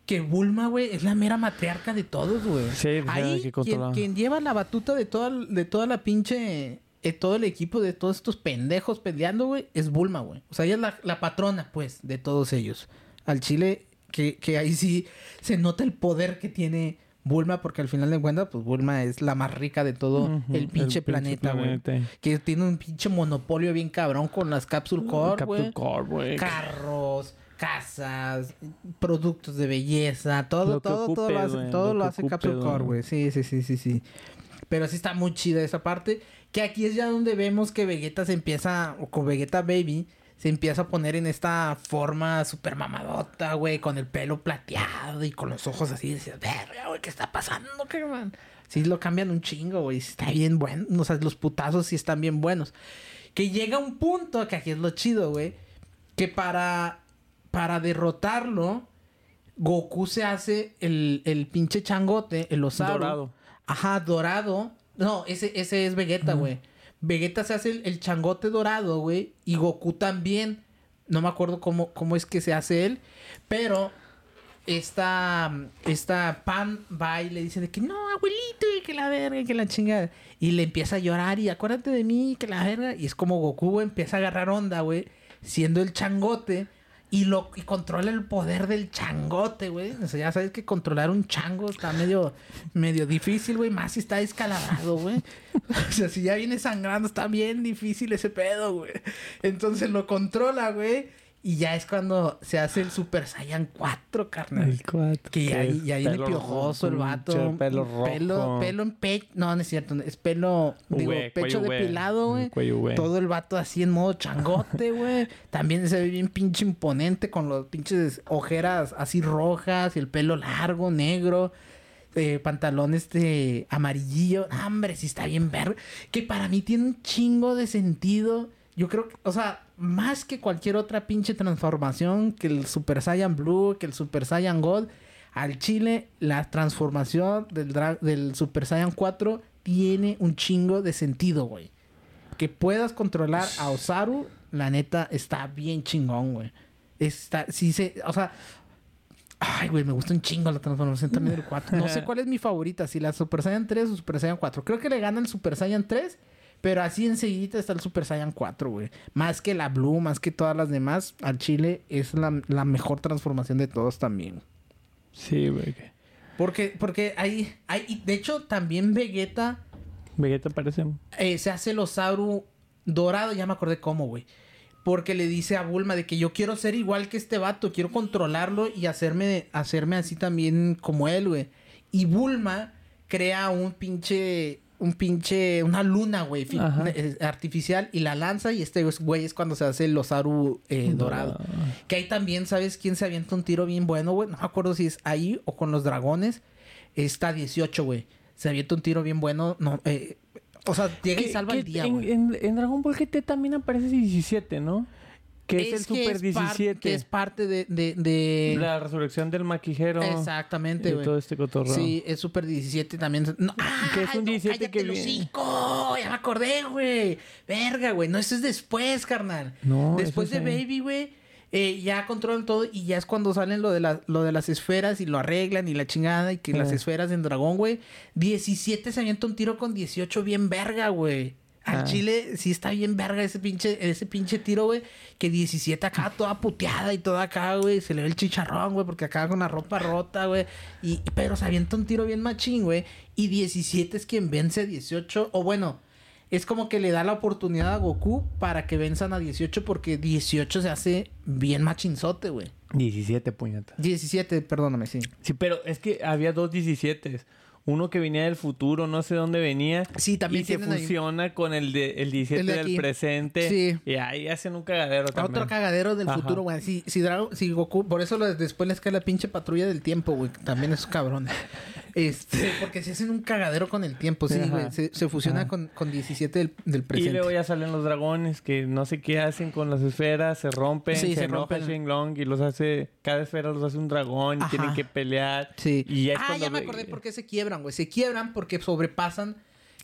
que Bulma, güey, es la mera matriarca de todos, güey. Sí, pues, Ahí, que quien, lleva la batuta de toda, de toda la pinche... eh, todo el equipo de todos estos pendejos peleando, güey, es Bulma, güey. O sea, ella es la, la patrona, pues, de todos ellos. Al Chile, que, que ahí sí se nota el poder que tiene Bulma, porque al final de cuentas, pues Bulma es la más rica de todo el pinche planeta, güey. Que tiene un pinche monopolio bien cabrón con las Capsule Core, güey. Core, güey. Carros, casas, productos de belleza, todo, Lo todo, todo lo hace, todo lo hace Capsule Core, güey. güey. Sí, sí, sí, sí, sí. Pero sí está muy chida esa parte. Que aquí es ya donde vemos que Vegeta se empieza, o con Vegeta Baby, se empieza a poner en esta forma súper mamadota, güey, con el pelo plateado y con los ojos así. Decías, verga, güey, ¿qué está pasando, man? Sí, lo cambian un chingo, güey. Está bien bueno. O sea, los putazos sí están bien buenos. Que llega un punto, que aquí es lo chido, güey, que para, para derrotarlo, Goku se hace el, el pinche changote, el osado. Dorado. Ajá, dorado. No, ese, ese es Vegeta, güey. Vegeta se hace el, changote dorado, güey. Y Goku también. No me acuerdo cómo, cómo es que se hace él. Pero esta, esta Pan va y le dice de que no, abuelito, y que la verga, y que la chingada. Y le empieza a llorar y acuérdate de mí, que la verga. Y es como Goku empieza a agarrar onda, güey. Siendo el changote. Y lo y controla el poder del changote, güey. O sea, ya sabes que controlar un chango está medio, medio difícil, güey. Más si está descalabrado, güey. O sea, si ya viene sangrando, está bien difícil ese pedo, güey. Entonces lo controla, güey. Y ya es cuando se hace el Super Saiyan 4, carnal. El 4. Que ya, ya viene piojoso el vato. Pelo rojo. Pelo, pelo en pecho. No, no es cierto. Es pelo, digo, pecho depilado, güey. Todo el vato así en modo changote, güey. También se ve bien pinche imponente con los pinches ojeras así rojas y el pelo largo, negro. Eh, pantalones de amarillo. Hombre, sí está bien verde. Que para mí tiene un chingo de sentido. Yo creo que, o sea, más que cualquier otra pinche transformación, que el Super Saiyan Blue, que el Super Saiyan Gold, al chile la transformación del, del Super Saiyan 4 tiene un chingo de sentido, güey. Que puedas controlar a Osaru, la neta, está bien chingón, güey. Está, sí se, o sea, ay, güey, me gusta un chingo la transformación también del 4. No sé cuál es mi favorita, si la Super Saiyan 3 o Super Saiyan 4. Creo que le gana el Super Saiyan 3 pero así enseguida está el Super Saiyan 4, güey. Más que la Blue, más que todas las demás, al Chile es la, mejor transformación de todos también. Sí, güey. Porque, porque hay, hay... De hecho, también Vegeta... Vegeta parece... Eh, se hace el Osaru dorado. Ya me acordé cómo, güey. Porque le dice a Bulma de que yo quiero ser igual que este vato. Quiero controlarlo y hacerme, hacerme así también como él, güey. Y Bulma crea un pinche un pinche, una luna, güey, eh, artificial y la lanza y este güey es cuando se hace el Osaru eh, dorado. Que ahí también, ¿sabes quién se avienta un tiro bien bueno, güey? No me acuerdo si es ahí o con los dragones. Está 18, güey. Se avienta un tiro bien bueno. No, eh, o sea, llega y salva el día, güey. En, en, Dragon Ball GT también aparece 17, ¿no? Que es, el Super 17. que es parte de, de, La resurrección del maquijero. Exactamente, güey. todo este cotorreo. Sí, es Super 17 también. No, ¡Ah! Que es un 17 que viene. Ya me acordé, güey. Verga, güey. No, eso es después, carnal. No, Después de Baby, güey. Eh, ya controlan todo y ya es cuando salen lo de, la, lo de las esferas y lo arreglan y la chingada y que las esferas en dragón, güey. 17 se avienta un tiro con 18 bien verga, güey. Al ah. Chile sí está bien verga ese pinche, ese pinche tiro, güey. Que 17 acá toda puteada y toda acá, güey. Se le ve el chicharrón, güey, porque acá con la ropa rota, güey. Y, pero se avienta un tiro bien machín, güey. Y 17 es quien vence a 18. O bueno, es como que le da la oportunidad a Goku para que venzan a 18 porque 18 se hace bien machinzote, güey. 17 puñetas. 17, perdóname, sí. Sí, pero es que había dos 17 uno que venía del futuro, no sé dónde venía. Sí, también. Y se fusiona con el, de, el 17 del presente. Sí. Y ahí hacen un cagadero también. Otro cagadero del futuro, güey. Si, si, si, Goku... Por eso después les cae la pinche patrulla del tiempo, güey. También es cabrón. Este, porque se hacen un cagadero con el tiempo, sí, güey. Se, fusiona con, con 17 del, del, presente. Y luego ya salen los dragones que no sé qué hacen con las esferas, se rompen, sí, se, se rompen. Shenlong y los hace, cada esfera los hace un dragón y tienen que pelear. Sí. Y ya ah, ya me acordé por qué se quiebran, güey. Se quiebran porque sobrepasan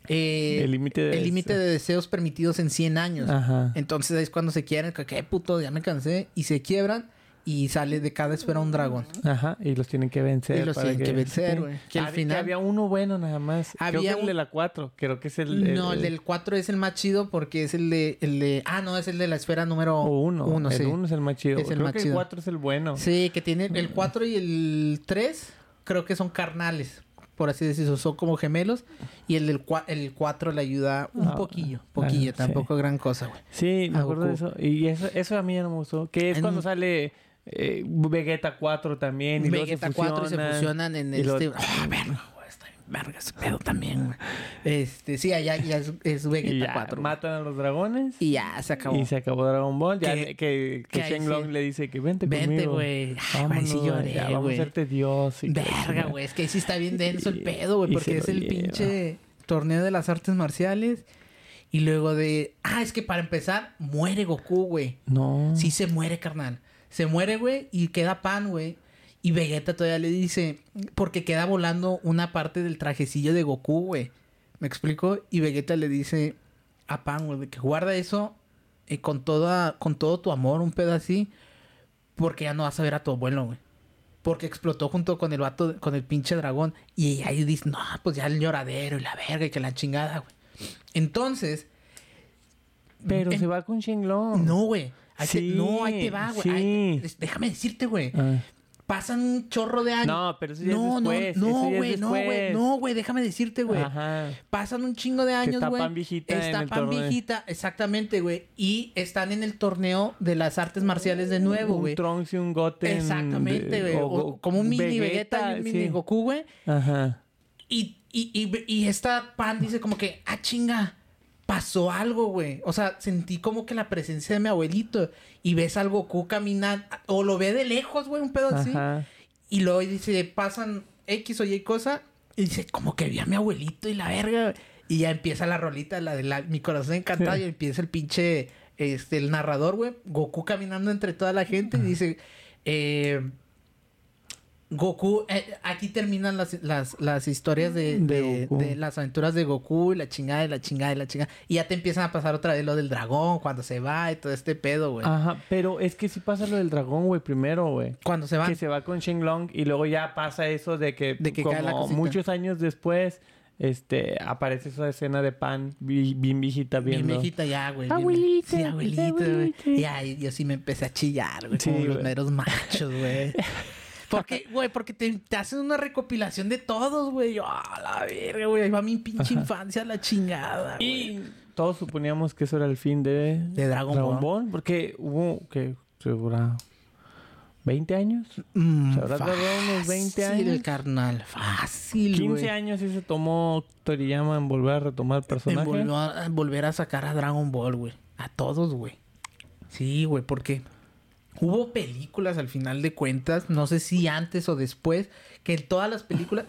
eh, el límite de, de, deseos permitidos en 100 años. Ajá. Entonces es cuando se quieren, que puto, ya me cansé, y se quiebran y sale de cada esfera un dragón. Ajá, y los tienen que vencer. Y los tienen que, vencer, güey. Que al final... había uno bueno nada más. Había creo que el de la 4, creo que es el... No, el, del 4 es el más chido porque es el de... El de... Ah, no, es el de la esfera número 1. Uno, el 1 es el más chido. Es el creo que el 4 es el bueno. Sí, que tiene el 4 y el 3 creo que son carnales por así decirlo, son como gemelos. Y el del el 4 le ayuda un ah, poquillo, poquillo, tampoco gran cosa, güey. Sí, me acuerdo de eso. Y eso, eso a mí ya no me gustó. Que es cuando sale eh, Vegeta 4 también. Y Vegeta 4 se fusionan en este. Ah, verga, está bien verga ese pedo también, güey. Este, sí, allá ya es, es Y Vegeta ya 4. matan a los dragones. Y ya se acabó. Y se acabó Dragon Ball. Ya Que- que, que, Shenlong sí. le dice que vente, Vente, conmigo. güey. Ay, sí lloré, ya, Vamos a hacerte Dios. y Verga, güey. Es que ahí sí está bien denso el Y- pedo, güey. y Porque es el lleva. pinche torneo de las artes marciales. Y luego de... Ah, es que para empezar, muere Goku, güey. No. Sí se muere, carnal. Se muere, güey, y queda pan, güey. Y Vegeta todavía le dice... Porque queda volando una parte del trajecillo de Goku, güey. ¿Me explico? Y Vegeta le dice a Pan, güey, de que guarda eso eh, con, toda, con todo tu amor, un pedo así. Porque ya no vas a ver a tu abuelo, güey. Porque explotó junto con el vato, con el pinche dragón. Y ahí dice, no, pues ya el lloradero y la verga y que la chingada, güey. Entonces, Pero se va con Shenlong. no, güey. Ahí te- Sí, no, ahí te va, güey. sí. Déjame decirte, güey. Ah. Pasan un chorro de años. No, pero eso ya es no, después, No, no, es güey, no, güey. No, güey, déjame decirte, güey. Ajá. Pasan un chingo de años, está güey. Pan viejita en Está el Pan torneo. viejita, exactamente, güey. Y están en el torneo de las artes marciales de nuevo, Un güey. Trunks y un Goten. Exactamente, güey. Como un mini Vegeta, y un mini sí. Goku, güey. Ajá. Y, y, y, y esta pan dice como que, ah, chinga, pasó algo, güey. O sea, sentí como que la presencia de mi abuelito. Y ves al Goku caminar, o lo ve de lejos, güey, un pedo así. Ajá. Y luego dice, pasan X o Y cosa. Y dice, como que vi a mi abuelito y la verga. güey. Y ya empieza la rolita, la de la, mi corazón encantado. y empieza el pinche, este, el narrador, güey. Goku caminando entre toda la gente. Y dice, eh, Goku, eh, aquí terminan las, las, las historias de, De de- Goku. de las aventuras de Goku y la chingada y la chingada y la chingada. Y ya te empiezan a pasar otra vez lo del dragón cuando se va y todo este pedo, güey. Ajá. Pero es que sí pasa lo del dragón, güey, primero, güey. Cuando se va. Que se va con Shenlong y luego ya pasa eso de que, De que cae la muchos años después este aparece esa escena de Pan bien viejita viendo. viejita ya, güey. bien- Abuelita, Sí, abuelita, güey. Y ahí yo sí me empecé a chillar, güey. Sí, como los meros machos, güey. Porque, güey, porque te, te hacen una recopilación de todos, güey. Yo, a la verga, güey. Ahí va mi pinche infancia a la chingada, güey. Y todos suponíamos que eso era el fin de, De Dragon Ball. Porque hubo, que segura 20 años. Mm, Se habrá tardado unos 20 fácil, años. carnal. Fácil, 15 güey. años y se tomó Toriyama en volver a retomar el En volver a, volver a sacar a Dragon Ball, güey. A todos, güey. Sí, güey, porque hubo películas al final de cuentas, no sé si antes o después, que en todas las películas.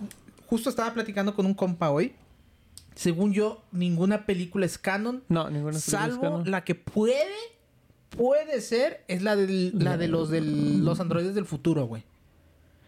Justo estaba platicando con un compa hoy. Según yo, ninguna película es canon. No, ninguna Salvo la que puede, puede ser, es la, del, la de los del, los androides del futuro, güey.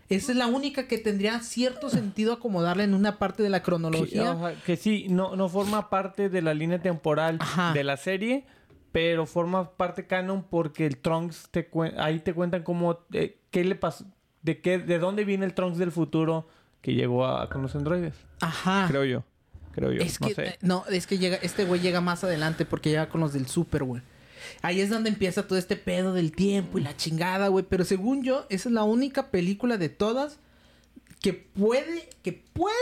Esa es la única que tendría cierto sentido acomodarla en una parte de la que, cronología. que sí, no, no forma parte de la línea temporal Ajá. de la serie, pero forma parte canon porque el Trunks te ahí te cuentan cómo eh, qué le pasó, de qué, de dónde viene el Trunks del futuro que llegó a, con los androides. Ajá. Creo yo. Creo yo. Es no que, sé. eh, no, es que llega, este güey llega más adelante porque llega con los del super, güey. Ahí es donde empieza todo este pedo del tiempo y la chingada, güey. Pero según yo, esa es la única película de todas que puede, que puede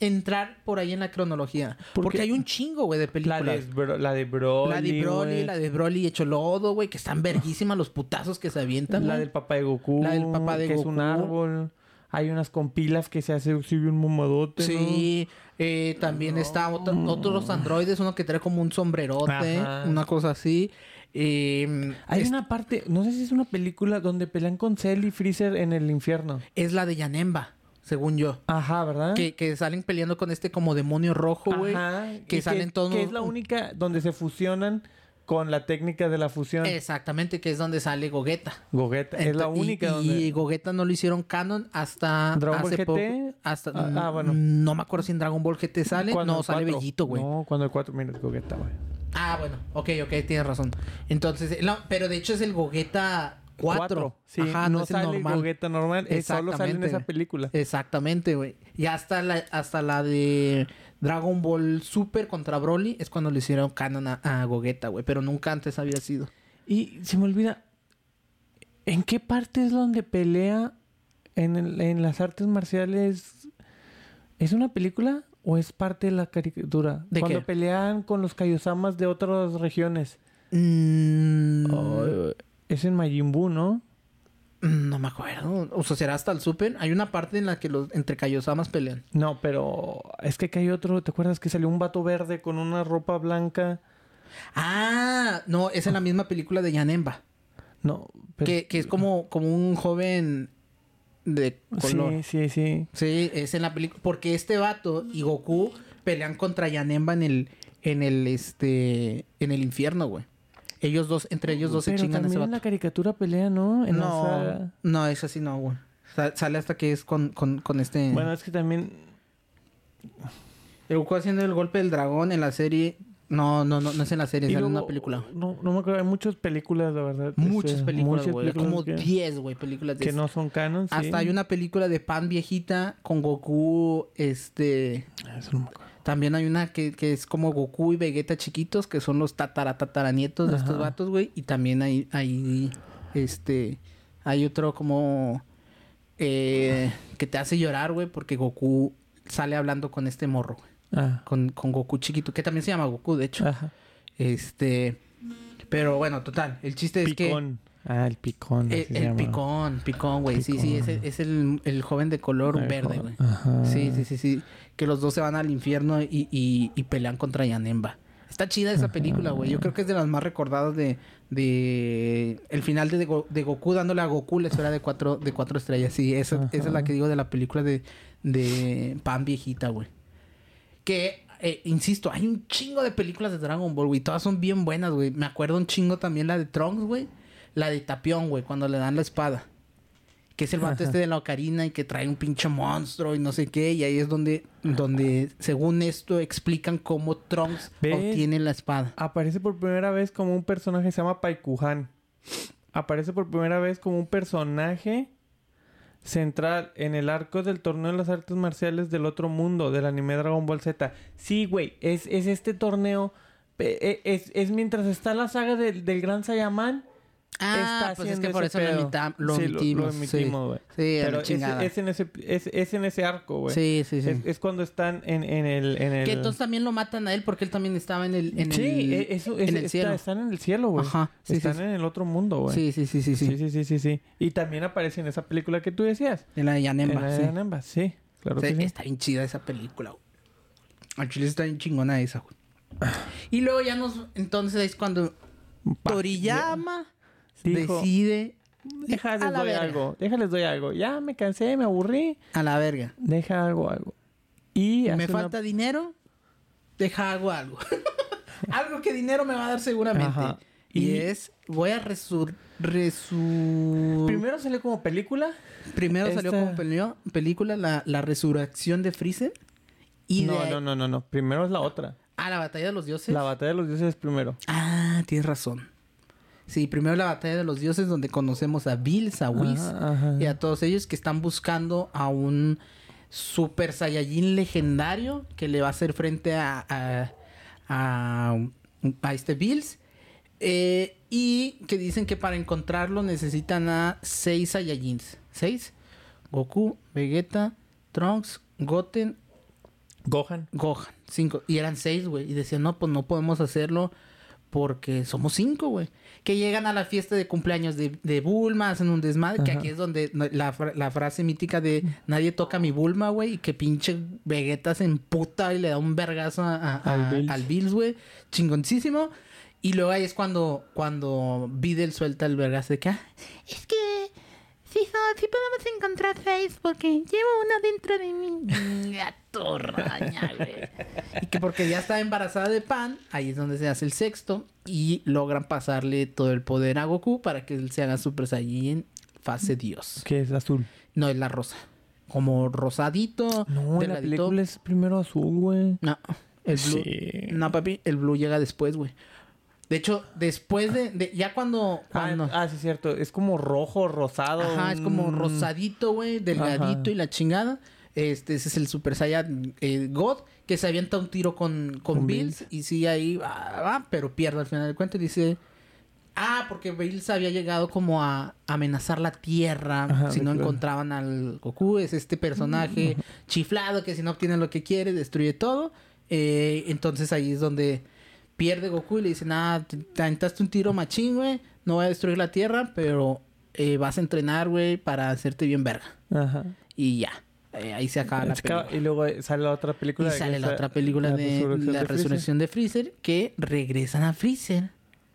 entrar por ahí en la cronología. ¿Por Porque qué? hay un chingo, güey, de La películas. de, Bro- la de Broly. La de Broly, güey. la de Broly hecho lodo, güey, que están verguísimas los putazos que se avientan. La güey. del papá de Goku. La del papá de que es un Goku. árbol. Hay unas compilas que se hace sí, un mamadote. ¿no? Sí, eh, también está otro- otros androides, uno que trae como un sombrerote, Ajá. una cosa así. Eh, Hay es, una parte, no sé si es una película donde pelean con Cell y Freezer en el infierno. es la de Yanemba, según yo. Ajá, ¿verdad? Que, que salen peleando con este como demonio rojo, güey. Ajá. Que y salen todos... Que es la única donde se fusionan con la técnica de la fusión. Exactamente, que es donde sale Gogeta. Gogeta. Es la y- única y, donde... Gogeta no lo hicieron canon hasta Dragon Ball GT. Hasta, Ah, ah, bueno. No me acuerdo si en Dragon Ball GT sale. Cuando No, sale cuatro. Bellito, güey. No, cuando el 4, mira, es Gogeta, güey. Ah, bueno. Ok, ok, tienes razón. Entonces, no, pero de hecho es el Gogeta 4. Cuatro. Sí, Ajá, no, no, es el sale normal. Gogeta normal. es solo sale en Exactamente, esa película. Exactamente, güey. Y hasta la, hasta la de Dragon Ball Super contra Broly es cuando le hicieron canon a, a Gogeta, güey. Pero nunca antes había sido. Y se me olvida, ¿en qué parte es donde pelea en, el- en las artes marciales? ¿Es una película o es parte de la caricatura? ¿De Cuando qué? pelean con los Kaiosamas de otras regiones. Mm, Oh, es en Majin Buu, ¿no? No me acuerdo. O sea, será hasta el Super. Hay una parte en la que los entre Kaiosamas pelean. No, pero es que acá hay otro. ¿Te acuerdas que salió un vato verde con una ropa blanca? Ah, no, es en la misma película de Yanemba. No, pero... Que, que es como, como un joven de color. Sí, sí, sí. Sí, es en la película. Porque este vato y Goku pelean contra Yanemba en el, en el, este, en el infierno, güey. Ellos dos, entre ellos dos se Pero chingan a ese también en la caricatura pelea, ¿no? En No, saga. no, es así no, güey. Sa- Sale hasta que es con, con, con este... Bueno, es que también... El Goku haciendo el golpe del dragón en la serie... No, no, no, no es en la serie, sale en una película. No, no me acuerdo. Hay muchas películas, la verdad. Muchas este, películas, muchas güey. películas Como que, 10, güey, películas de que no son canon, sí. Hasta hay una película de Pan viejita con Goku, este... Eso no me acuerdo. También hay una que, que es como Goku y Vegeta chiquitos, que son los tatara tataranietos de estos vatos, güey. Y también hay, hay, este, hay otro como, eh, que te hace llorar, güey, porque Goku sale hablando con este morro, güey. Ah, Con, con Goku chiquito, que también se llama Goku, de hecho. ajá. Este, pero bueno, total. El chiste es que... Picón. Ah, el picón. Eh, el llama. picón, picón, güey. Sí, sí, es, el- es el, el joven de color El verde, güey. Ajá. Sí, sí, sí, sí. Que los dos se van al infierno y, y, y pelean contra Yanemba. Está chida esa película, güey. Yo creo que es de las más recordadas de... de el final de, Go- de Goku dándole a Goku la esfera de cuatro, de cuatro estrellas. Sí, esa, esa es la que digo de la película de, de Pan Viejita, güey. Que, eh, insisto, hay un chingo de películas de Dragon Ball, güey. Todas son bien buenas, güey. Me acuerdo un chingo también la de Trunks, güey. La de Tapión, güey, cuando le dan la espada. Que es el vato este de la ocarina y que trae un pinche monstruo y no sé qué. Y ahí es donde, donde según esto, explican cómo Trunks ¿Ves? obtiene la espada. Aparece por primera vez como un personaje que se llama Paikuhan. Aparece por primera vez como un personaje central en el arco del torneo de las artes marciales del otro mundo, del anime Dragon Ball Z. Sí, güey, es, es este torneo. eh, Es, es mientras está la saga del, del Gran Saiyaman. Ah, está pues es haciendo que por eso lo, pedo. emita- lo Sí, emitimos. Lo, sí. emitimos, güey. Sí, Pero es, chingada. es en ese, es, es en ese arco, güey. Sí, sí, sí. Es, es cuando están en, en el... En el... Que entonces también lo matan a él porque él también estaba en el, en sí, el, e- eso, es- en el está- cielo. están en el cielo, güey. Ajá, sí, están sí. en el otro mundo, güey. Sí, sí, sí, sí, sí. Sí, sí, sí, sí, sí. Y también aparece en esa película que tú decías. En la de Yanemba, en la de sí. Yanemba, sí. Claro que sí. Está bien chida esa película, güey. Al chile está bien chingona esa, güey. Y luego ya nos... Entonces es cuando Toriyama Dijo, decide... Déjales a la doy verga. algo. Déjales doy algo. Ya me cansé, me aburrí. A la verga. Deja algo, algo. Y me una- falta dinero, deja hago algo. algo que dinero me va a dar seguramente. Ajá. Y, Y- es, voy a resur... resu- Primero salió como película. Primero salió como pelio- película la, la resurrección de Freezer. Y no, de... no, no, no, no. Primero es la otra. Ah, la batalla de los dioses. La batalla de los dioses es primero. Ah, tienes razón. Sí, primero la batalla de los dioses donde conocemos a Bills, a Whis Ajá, ajá. y a todos ellos que están buscando a un Super Saiyajin legendario que le va a hacer frente a, a, a, a este Bills. Eh, y que dicen que para encontrarlo necesitan a seis Saiyajins. ¿Seis? Goku, Vegeta, Trunks, Goten Gohan. Gohan, cinco. Y eran seis, güey. Y decían, no, pues no podemos hacerlo porque somos cinco, güey. Que llegan a la fiesta de cumpleaños de, de Bulma, hacen un desmadre, que aquí es donde la, la frase mítica de nadie toca mi Bulma, güey, y que pinche Vegeta se emputa y le da un vergazo a- a- Al a- Bills. al Bills, güey. Chingoncísimo. Y luego ahí es cuando, cuando Videl suelta el vergazo de que, "Ah, Es que sí, so- sí podemos encontrar seis porque llevo uno dentro de mí. Gato raña, güey. Y que porque ya está embarazada de Pan, ahí es donde se hace el sexto y logran pasarle todo el poder a Goku para que él se haga Super Saiyan fase Dios. Que es azul. No, es la rosa. Como rosadito, No, la película es primero azul, güey. No, el blue. Sí. No, papi, el blue llega después, güey. De hecho, después de, de- ya cuando, Ah, cuando ah, sí, es cierto. Es como rojo, rosado. Ajá, es como rosadito, güey, delgadito Ajá. y la chingada. Este, ese es el Super Saiyan eh, God, que se avienta un tiro con, con, Con Bills, y sí ahí va, va, pero pierde al final del cuento y dice... Ah, porque Bills había llegado como a amenazar la Tierra Ajá, si no encontraban al Goku. Es este personaje chiflado que si no obtiene lo que quiere, destruye todo. Eh, entonces ahí es donde pierde Goku y le dicen, ah, te te aventaste un tiro machín, güey. No voy a destruir la Tierra, pero eh, vas a entrenar, güey, para hacerte bien verga. Ajá. Y ya. Eh, ahí se acaba la película. y luego sale la otra película. Y de sale la otra película la de resurrección la de resurrección de Freezer que regresan a Freezer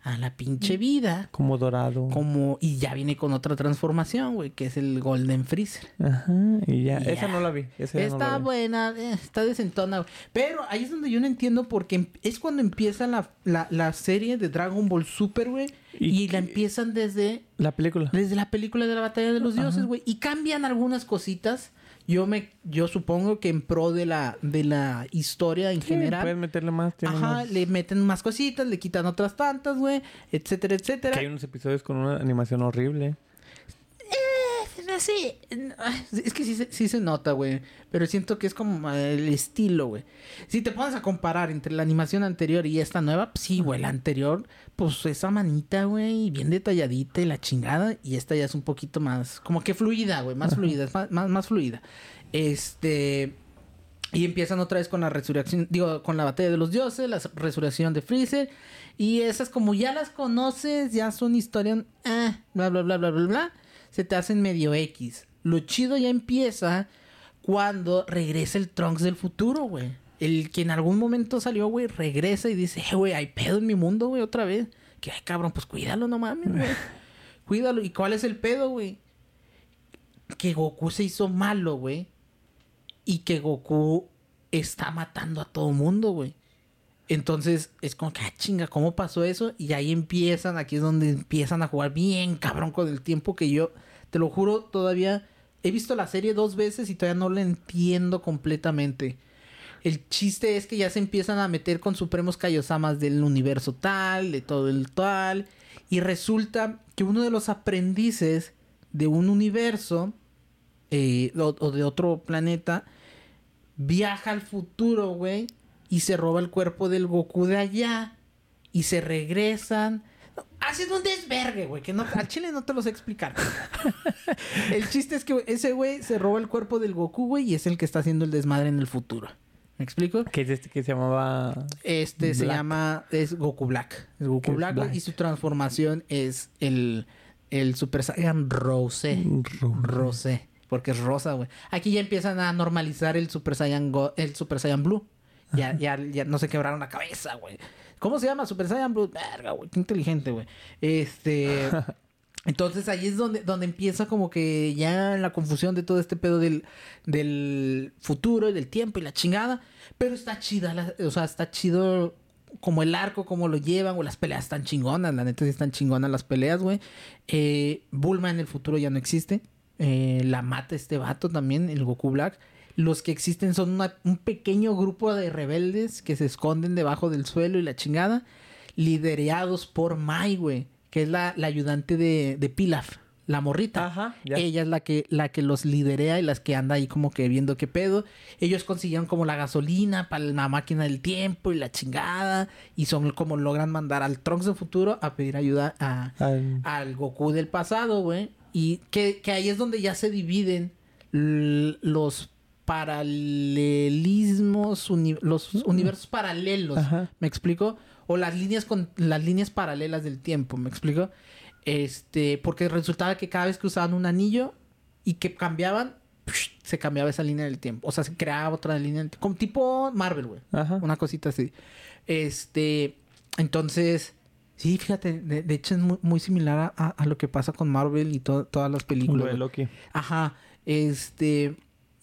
a la pinche vida Como dorado. como y ya viene con otra transformación, güey, que es el Golden Freezer. Ajá. Y ya. Esa no la vi. Esa no Está la vi. buena, eh, está desentona, güey. Pero ahí es donde yo no entiendo porque es cuando empieza la, la, la serie de Dragon Ball Super, güey. Y Y, la empiezan desde, La película. desde la película de la batalla de los dioses, güey. Y cambian algunas cositas. Yo me, yo supongo que en pro de la, de la historia en Sí, general. Pueden meterle más. Ajá, más- le meten más cositas, le quitan otras tantas, güey, etcétera, etcétera. Que hay unos episodios con una animación horrible. Sí, es que sí, se- sí se nota, güey. Pero siento que es como eh, el estilo, güey. Si te pones a comparar entre la animación anterior y esta nueva, pues sí, güey. La anterior, pues esa manita, güey, bien detalladita y la chingada. Y esta ya es un poquito más, como que fluida, güey. Más fluida, más, más, más fluida. Este. Y empiezan otra vez con la resurrección, digo, con la batalla de los dioses, la resurrección de Freezer. Y esas, como ya las conoces, ya son historias, ah, bla, bla, bla, bla, bla, bla, se te hacen medio X. Lo chido ya empieza cuando regresa el Trunks del futuro, güey. El que en algún momento salió, güey, regresa y dice, eh, güey, hay pedo en mi mundo, güey, otra vez. Que, ay, cabrón, pues cuídalo, no mames, güey. cuídalo. ¿Y cuál es el pedo, güey? Que Goku se hizo malo, güey y que Goku está matando a todo mundo, güey. Entonces es como que, ah, chinga, ¿cómo pasó eso? Y ahí empiezan, aquí es donde empiezan a jugar bien cabrón con el tiempo que yo, te lo juro, todavía he visto la serie dos veces y todavía no la entiendo completamente. El chiste es que ya se empiezan a meter con supremos Kaiosamas del universo tal, de todo el tal. Y resulta que uno de los aprendices de un universo eh, o, o de otro planeta viaja al futuro, güey, y se roba el cuerpo del Goku de allá y se regresan. No, Hacen un desvergue, güey, que no, al chile no te lo sé explicar. el chiste es que ese güey se roba el cuerpo del Goku, güey, y es el que está haciendo el desmadre en el futuro. ¿Me explico? Que es este que se llamaba... Este se llama, es Goku Black. Es Goku Black, y su transformación es el, el Super Saiyan Rose. Ro- Rosé. Porque es rosa, güey. Aquí ya empiezan a normalizar el Super Saiyan, Go- el Super Saiyan Blue. Ya, ya, ya no se quebraron la cabeza, güey. ¿Cómo se llama? Super Saiyan Blue. Verga, güey. Qué inteligente, güey. Este. Entonces ahí es donde, donde empieza como que ya la confusión de todo este pedo del, del futuro y del tiempo y la chingada. Pero está chida, la- o sea, está chido como el arco, como lo llevan, o las peleas están chingonas, la neta sí están chingonas las peleas, güey. Eh, Bulma en el futuro ya no existe. Eh, la mata este vato también, el Goku Black. Los que existen son una- un pequeño grupo de rebeldes que se esconden debajo del suelo y la chingada, liderados por Mai, güey, que es la, la ayudante de, de Pilaf, la morrita. Ajá, ya. Ella es la que, la que los liderea y las que anda ahí como que viendo qué pedo. Ellos consiguieron como la gasolina para la máquina del tiempo y la chingada. Y son como logran mandar al Trunks del futuro a pedir ayuda a, Al- al Goku del pasado, güey. Y que, que ahí es donde ya se dividen los paralelismos, uni- los universos paralelos. Ajá. ¿Me explico? O las líneas con las líneas paralelas del tiempo, ¿me explico? Este, porque resultaba que cada vez que usaban un anillo y que cambiaban, se cambiaba esa línea del tiempo. O sea, se creaba otra línea del tiempo. Como tipo Marvel, güey. Una cosita así. Este, entonces, sí, fíjate, de, de hecho es muy, muy similar a, a lo que pasa con Marvel y to- todas las Lo películas. de güey. Loki. Ajá, este,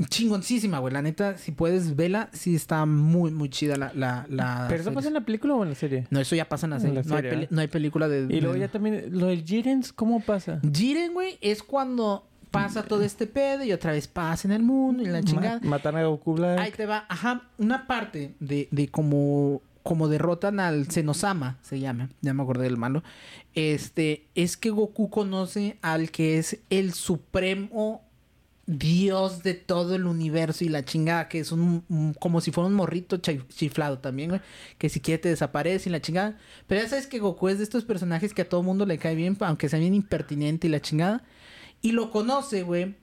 chingoncísima, güey. La neta, si puedes verla, sí está muy, muy chida la, la, la ¿Pero eso pasa en la película o en la serie? No, eso ya pasa en la En serie. la no, hay serie, peli- ¿eh? no hay película de... Y luego de- ya también... Lo del Jirens, ¿cómo pasa? Jiren, güey, es cuando pasa todo este pedo y otra vez pasa en el mundo y la chingada. Ma- Matan a Goku Black. Ahí te va, ajá, una parte de, de como, como derrotan al Senosama, se llama, ya me acordé del malo. Este, es que Goku conoce al que es el supremo dios de todo el universo y la chingada, que es un, como si fuera un morrito chi- chiflado también, güey, que si quiere te desaparece y la chingada. Pero ya sabes que Goku es de estos personajes que a todo mundo le cae bien, aunque sea bien impertinente y la chingada. Y lo conoce, güey.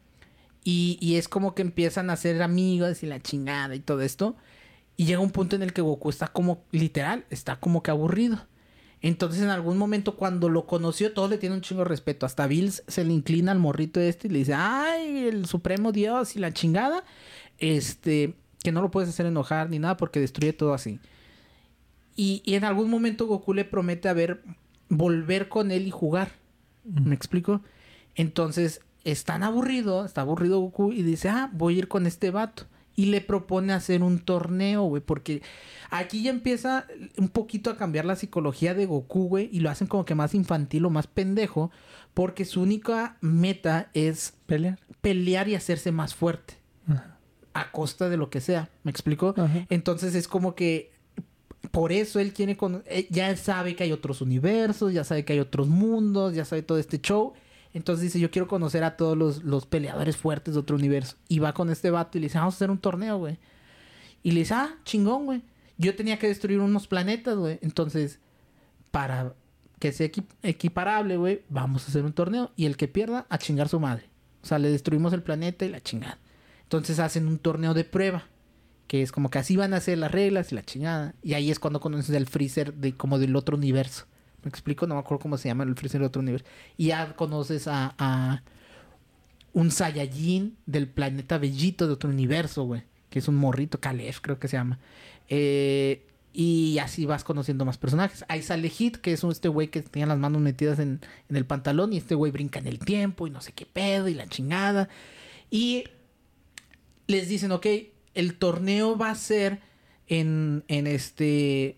Y, y es como que empiezan a ser amigos y la chingada y todo esto. Y llega un punto en el que Goku está como, literal, está como que aburrido. Entonces, en algún momento, cuando lo conoció, todos le tienen un chingo de respeto. Hasta Bills se le inclina al morrito este y le dice, ay, el supremo Dios y la chingada. Este, que no lo puedes hacer enojar ni nada porque destruye todo así. Y, y en algún momento Goku le promete a ver, volver con él y jugar. ¿Me explico? Entonces, es tan aburrido, está aburrido Goku y dice, ah, voy a ir con este vato. Y le propone hacer un torneo, güey, porque aquí ya empieza un poquito a cambiar la psicología de Goku, güey, y lo hacen como que más infantil o más pendejo, porque su única meta es ¿Pelear? pelear y hacerse más fuerte, Ajá. a costa de lo que sea, ¿me explico? Ajá. Entonces es como que por eso él tiene con eh, ya sabe que hay otros universos, ya sabe que hay otros mundos, ya sabe todo este show. Entonces dice, yo quiero conocer a todos los, los peleadores fuertes de otro universo. Y va con este vato y le dice, vamos a hacer un torneo, güey. Y le dice, ah, chingón, güey. Yo tenía que destruir unos planetas, güey. Entonces, para que sea equi- equiparable, güey, vamos a hacer un torneo. Y el que pierda, a chingar su madre. O sea, le destruimos el planeta y la chingada. Entonces hacen un torneo de prueba. Que es como que así van a ser las reglas y la chingada. Y ahí es cuando conoces al Freezer de como del otro universo. ¿Me explico? No me acuerdo cómo se llama el Freezer del otro universo. Y ya conoces a, a un Saiyajin del planeta Bellito de otro universo, güey. Que es un morrito, Calef creo que se llama. Eh, y así vas conociendo más personajes. Ahí sale Hit, que es un- este güey que tenía las manos metidas en, en el pantalón. Y este güey brinca en el tiempo y no sé qué pedo y la chingada. Y les dicen, ok, el torneo va a ser en, en este...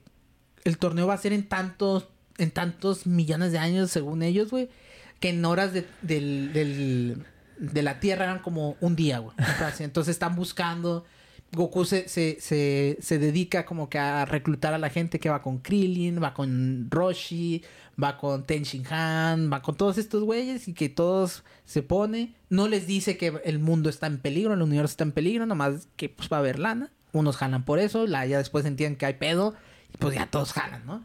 El torneo va a ser en tantos, en tantos millones de años, según ellos, güey. Que en horas de, del, del- de la Tierra eran como un día, güey. Entonces están buscando... Goku se, se, se, se dedica como que a reclutar a la gente que va con Krillin, va con Roshi, va con Ten Han, va con todos estos güeyes y que todos se pone. No les dice que el mundo está en peligro, el universo está en peligro, nomás que pues va a haber lana. Unos jalan por eso, la, ya después entienden que hay pedo y pues ya todos jalan, ¿no?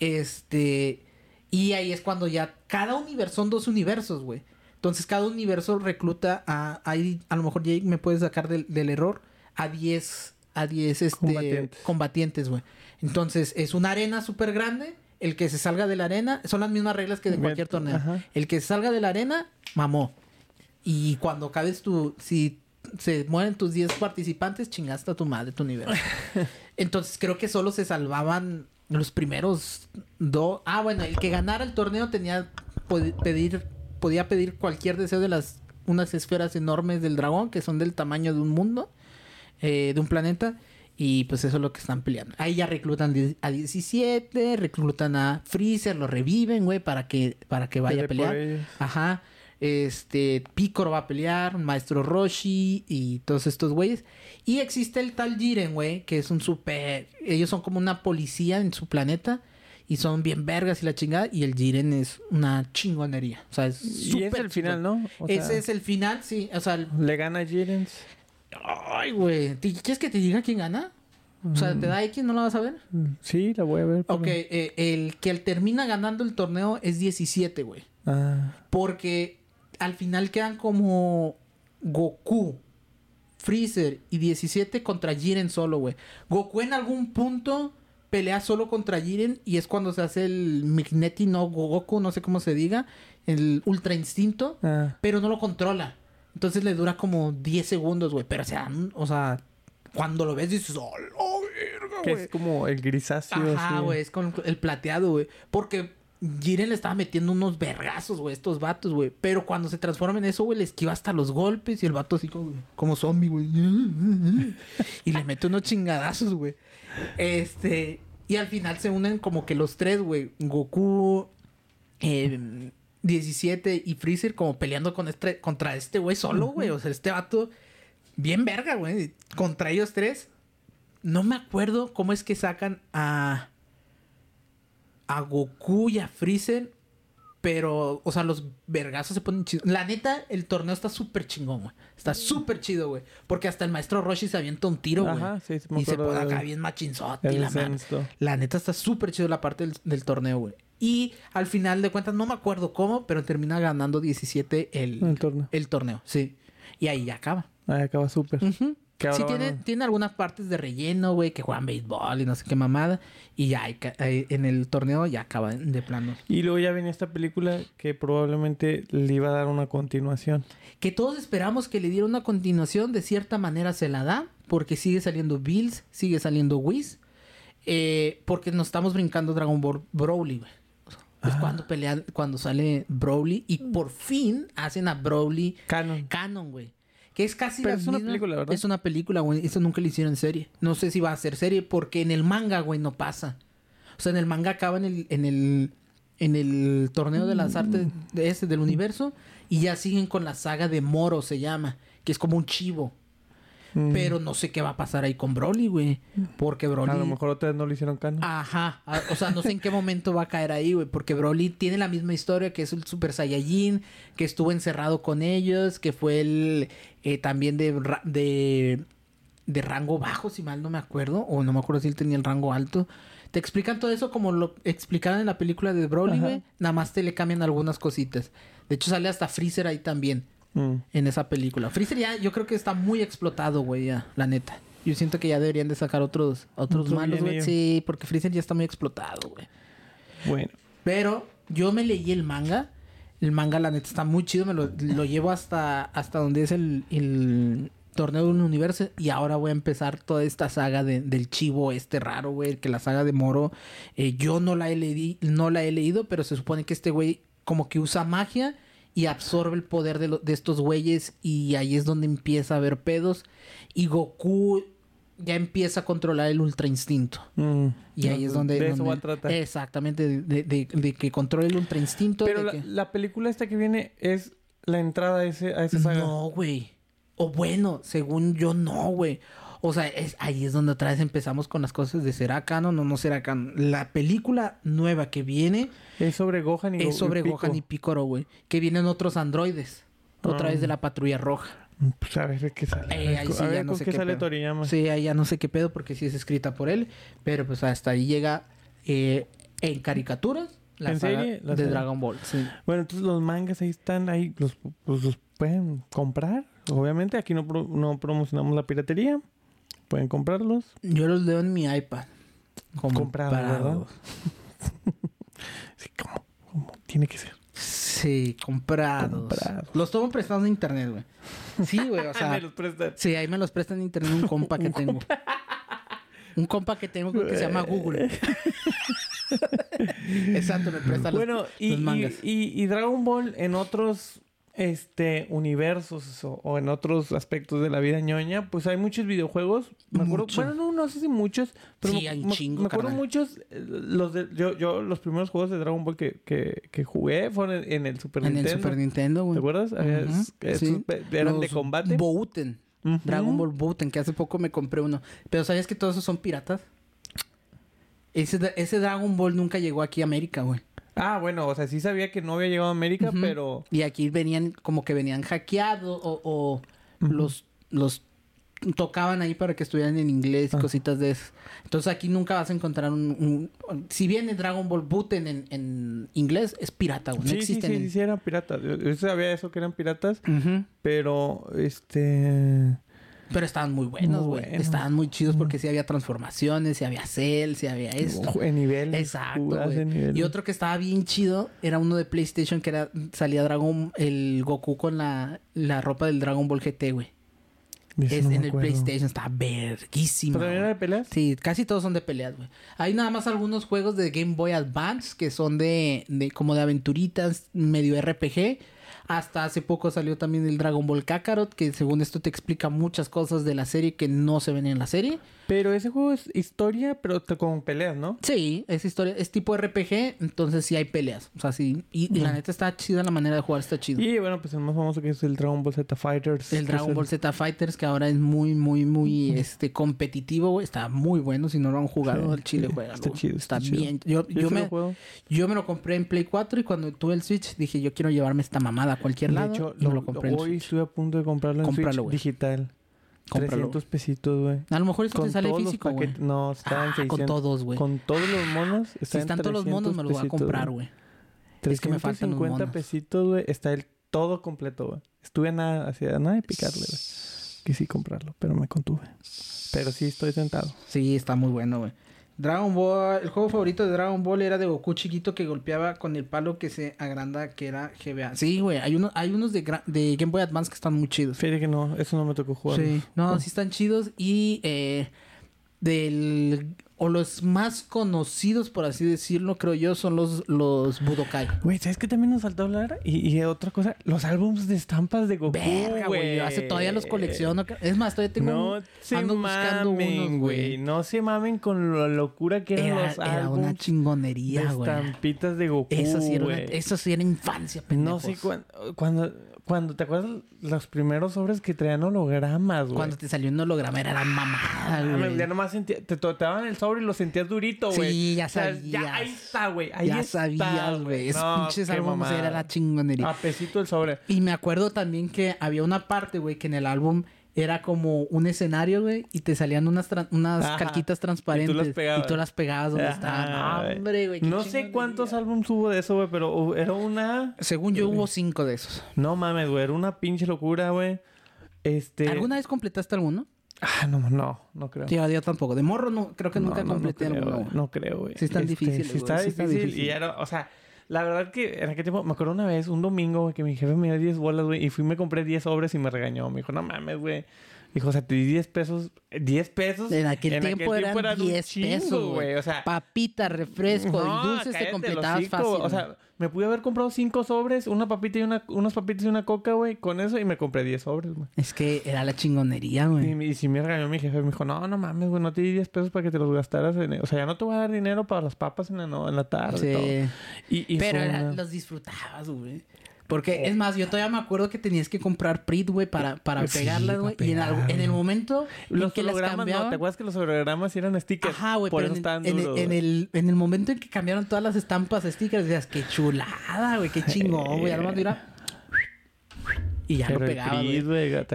Este... Y ahí es cuando ya cada universo, son dos universos, güey. Entonces cada universo recluta a, ahí a lo mejor Jake me puede sacar del, del error, a 10, a 10 este, Combatientes. güey. Entonces es una arena súper grande, el que se salga de la arena, son las mismas reglas que de cualquier torneo. ajá. El que se salga de la arena, mamó. Y cuando acabes tu, si se mueren tus 10 participantes, chingaste a tu madre, tu nivel. Entonces creo que solo se salvaban los primeros dos. Ah, bueno, el que ganara el torneo tenía pod- pedir, podía pedir cualquier deseo de las unas esferas enormes del dragón que son del tamaño de un mundo, eh, de un planeta. Y pues eso es lo que están peleando. Ahí ya reclutan a 17, reclutan a Freezer, lo reviven, güey, para que, para que vaya a pelear. Ajá. Este, Picoro va a pelear, Maestro Roshi y todos estos güeyes. Y existe el tal Jiren, güey, que es un super... Ellos son como una policía en su planeta y son bien vergas y la chingada. Y el Jiren es una chingonería. O sea, es Y es el final. ¿no? O Ese sea, es el final, sí. O sea, el- Le gana Jirens. ay, güey. ¿Te- ¿Quieres que te diga quién gana? O sea, ¿te da X? ¿No la vas a ver? Sí, la voy a ver. Ok, eh, el que termina ganando el torneo es 17, güey. Ah, Porque al final quedan como Goku, Freezer y 17 contra Jiren solo, güey. Goku en algún punto pelea solo contra Jiren y es cuando se hace el Migneti no Goku, no sé cómo se diga, el Ultra Instinto, ah. pero no lo controla. Entonces le dura como 10 segundos, güey. Pero o sea, o sea, cuando lo ves dices, ¡oh, la verga, Que güey! es como el grisáceo. Ajá, güey, es con el plateado, güey. Porque Jiren le estaba metiendo unos vergazos, güey, estos vatos, güey. Pero cuando se transforma en eso, güey, le esquiva hasta los golpes y el vato así como, como zombie, güey. Y le mete unos chingadazos, güey. Este. Y al final se unen como que los tres, güey. Goku, eh, 17 y Freezer como peleando con este, contra este güey solo, güey. O sea, este vato bien verga, güey. Contra ellos tres. No me acuerdo cómo es que sacan a. A Goku y a Freezer. Pero, o sea, los vergazos se ponen chidos. La neta, el torneo está súper chingón, güey. Está súper chido, güey. Porque hasta el maestro Roshi se avienta un tiro, güey. Ajá, sí, sí me y se pone acá bien machinzote la. La neta está súper chido la parte del, del torneo, güey. Y al final de cuentas, no me acuerdo cómo, pero termina ganando 17 el, El torneo. el torneo, sí. Y ahí ya acaba. Ahí acaba súper. Ujú. Sí, tiene, tiene algunas partes de relleno, güey, que juegan béisbol y no sé qué mamada. Y ya en el torneo ya acaba de plano. Y luego ya venía esta película que probablemente le iba a dar una continuación. Que todos esperamos que le diera una continuación, de cierta manera se la da, porque sigue saliendo Bills, sigue saliendo Whis, eh, porque nos estamos brincando Dragon Ball Broly, güey. Es Ah. cuando pelean, cuando sale Broly y por fin hacen a Broly Canon. canon, güey. Que es casi Pero la es una película, ¿verdad? Es una película, güey. Eso nunca le hicieron serie. No sé si va a ser serie porque en el manga, güey, no pasa. O sea, en el manga acaba en el, en el, en el torneo de las artes de ese del universo y ya siguen con la saga de Moro, se llama, que es como un chivo. Mm. Pero no sé qué va a pasar ahí con Broly, güey. Porque Broly... A lo mejor otra vez no lo hicieron canon. Ajá. A- O sea, no sé en qué momento va a caer ahí, güey. Porque Broly tiene la misma historia que es el Super Saiyajin, que estuvo encerrado con ellos, que fue el eh, también de, de, de rango bajo, si mal no me acuerdo. O no me acuerdo si él tenía el rango alto. Te explican todo eso como lo explicaban en la película de Broly, güey. Nada más te le cambian algunas cositas. De hecho, sale hasta Freezer ahí también Mm. en esa película. Freezer ya, yo creo que está muy explotado, güey, ya, la neta. Yo siento que ya deberían de sacar otros, otros Otro malos, güey. Sí, porque Freezer ya está muy explotado, güey. Bueno. Pero yo me leí el manga. El manga, la neta, está muy chido. Me lo, lo llevo hasta, hasta donde es el, el torneo del universo. Y ahora voy a empezar toda esta saga de- del chivo este raro, güey. Que la saga de Moro. eh, yo no la, he no la he leído, pero se supone que este güey como que usa magia y absorbe el poder de, lo- de estos güeyes. Y ahí es donde empieza a haber pedos. Y Goku ya empieza a controlar el ultra instinto. Mm. Y ahí es donde... De eso donde- va a tratar. Exactamente, de, de- de- que controle el ultra instinto. Pero de la, que- la película esta que viene es la entrada a, ese, a esa saga. No, güey. O bueno, según yo, no, güey. O sea, es, ahí es donde otra vez empezamos con las cosas de será canon o no será canon. La película nueva que viene Es sobre Gohan y es Go- sobre Pico. Gohan y Picoro, güey. Que vienen otros androides. Otra Ah. vez de la patrulla roja. Pues a ver qué sale. Eh, ahí a sí ver ya no con sé qué qué sale pedo. Toriyama. Sí, ahí ya no sé qué pedo porque sí es escrita por él. Pero pues hasta ahí llega eh, en caricaturas la ¿En saga serie? La de. Dragon Ball. Sí. Bueno, entonces los mangas ahí están, ahí los, pues, los pueden comprar. Obviamente aquí no, pro- no promocionamos la piratería. Pueden comprarlos. Yo los leo en mi iPad. Comprado, ¿verdad? Sí, como, como tiene que ser. Sí, comprados. Comprados. Los tomo prestados en internet, güey. Sí, güey, o sea. Me los prestan. sí, ahí me los prestan en internet un compa que tengo. Un compa que tengo que se llama Google. Exacto, me presta los, Bueno, y, los mangas. y, y- y Dragon Ball en otros este universos o, o en otros aspectos de la vida ñoña, pues hay muchos videojuegos. Me acuerdo, Mucho. bueno, no, no sé si muchos, pero Sí, me, hay me- chingo, me acuerdo carnal. muchos. eh, Los de, yo, yo, los primeros juegos de Dragon Ball que, que, que jugué fueron en, en el Super en Nintendo. el Super Nintendo, güey. ¿Te acuerdas? Sí. eran de combate. Bouten. Dragon Ball Bouten, que hace poco me compré uno. Pero ¿sabías que todos esos son piratas? Ese, ese Dragon Ball nunca llegó aquí a América, güey. Ah, bueno, o sea, sí sabía que no había llegado a América, pero Y aquí venían, como que venían hackeados o, o los, los tocaban ahí para que estuvieran en inglés y Ah. cositas de eso. Entonces aquí nunca vas a encontrar un... un- si viene Dragon Ball Buten en, en inglés, es pirata, güey. No sí, existen sí, en- sí, sí, eran piratas. Yo, sabía eso que eran piratas, pero este Pero estaban muy buenos, güey. Estaban muy chidos porque sí había transformaciones, sí había cel, sí había esto. en nivel. Exacto, güey. Y otro que estaba bien chido era uno de PlayStation que era salía Dragon el Goku con la, la ropa del Dragon Ball GT, güey. De Es no en el. PlayStation, está verguísima. ¿Pero era de peleas? Sí, casi todos son de peleas, güey. Hay nada más algunos juegos de Game Boy Advance que son de, de como de aventuritas, medio RPG. Hasta hace poco salió también el Dragon Ball Kakarot, que según esto te explica muchas cosas de la serie que no se ven en la serie. Pero ese juego es historia, pero con peleas, ¿no? Sí, es historia, es tipo RPG, entonces sí hay peleas. O sea, sí. Y, y la neta está chida la manera de jugar, está chido. Y bueno, pues el más famoso que es el Dragon Ball Z Fighters. El Dragon Ball Z Fighters, que ahora es muy, muy, muy este competitivo, güey. Está muy bueno. Si no lo han jugado Sí, al chile, sí, juega. está chido, está Está chido. bien. Yo, Yo yo sí lo me, juego. yo me lo compré en Play 4 y cuando tuve el Switch dije, yo quiero llevarme esta mamada a cualquier De lado. hecho, y lo, lo compré en hoy estuve a punto de comprarlo en Switch digital. Cómpralo. 300 pesitos, güey. A lo mejor eso te Con sale todos los físico, güey. No, está en Ah, 600. con todos, güey. Con todos los monos. Está Si en están todos los monos, me los voy a 300 comprar, güey. Es que me faltan los 350 monos. pesitos, güey. Está el todo completo, güey. Estuve nada, hacia nada de picarle, güey. quise comprarlo, pero me contuve. Pero sí estoy tentado. Sí, está muy bueno, güey. Dragon Ball, el juego favorito de Dragon Ball era de Goku chiquito que golpeaba con el palo que se agranda, que era GBA. Sí, güey, hay, uno, hay unos de, de Game Boy Advance que están muy chidos. Fíjate que no, eso no me tocó jugar. Sí, no, sí están chidos. Y eh, del. O los más conocidos, por así decirlo, creo yo, son los, los Budokai. Güey, ¿sabes qué también nos faltó hablar? Y, y otra cosa, los álbumes de estampas de Goku, Verga, güey. Hace todavía los colecciono. Es más, todavía tengo. No un- se ando buscando mamen, unos, güey. No se mamen con la locura que eran Era, los era álbumes una de chingonería, güey. estampitas de Goku, Eso sí, era una- eso sí era infancia, pendejos. No sé cuándo, cuando, cuando te acuerdas los primeros sobres que traían hologramas, güey. Cuando te salió un holograma era la mamada, Ah, güey. ya nomás sentía, te, te daban el sobre y lo sentías durito, güey. Sí, ya O sea, sabías. ya ahí está, güey. Ahí ya está, sabías, güey. Esos No, pinches álbumes era la chingonería. A pesito el sobre. Y me acuerdo también que había una parte, güey, que en el álbum era como un escenario, güey, y te salían unas, tran- unas Ajá. calquitas transparentes. Y tú las pegabas. Y tú las pegabas donde Ajá, estaban. güey. Hombre, güey. No sé cuántos álbumes hubo de eso, güey, pero era una... Según yo hubo cinco de esos. No mames, güey. Era una pinche locura, güey. Este... ¿Alguna vez completaste alguno? Ah, no, no. No creo. Yo tampoco. De morro no, creo que No, nunca no, no completé creo, alguno. güey. güey. No creo, güey. Sí difíciles, Sí güey, está sí está difícil. difícil. Y era, o sea, la verdad que en aquel tiempo, me acuerdo una vez, un domingo, güey, que mi jefe me dio 10 bolas, güey, y fui y me compré 10 sobres y me regañó. Me dijo, no mames, güey. Dijo, o sea, te di 10 pesos. 10 pesos. En aquel tiempo eran un 10 chingo, pesos, güey. O sea, Papita, refresco no, y dulces te completabas fácil. O sea, me pude haber comprado 5 sobres, una papita y una, unos papitas y una coca, güey, con eso y me compré 10 sobres, güey. es que era la chingonería, güey. y si me regañó mi jefe, me dijo, no, no mames, güey, no te di 10 pesos para que te los gastaras. En... O sea, ya no te voy a dar dinero para las papas en la, no- en la tarde. y todo. Sí. Y, y Pero era- los disfrutabas, güey. Porque, es más, yo todavía me acuerdo que tenías que comprar Prit, güey, para, para Sí, pegarlas, güey. Y en, en el momento en Los que las hologramas, no, cambiaban... ¿te acuerdas que los hologramas eran stickers? Ajá, güey, Por pero eso en, estaban en en el, en el momento en que cambiaron todas las estampas stickers, decías, qué chulada, güey, qué chingón, güey. Además, mira... Y ya Pero lo el pegaba,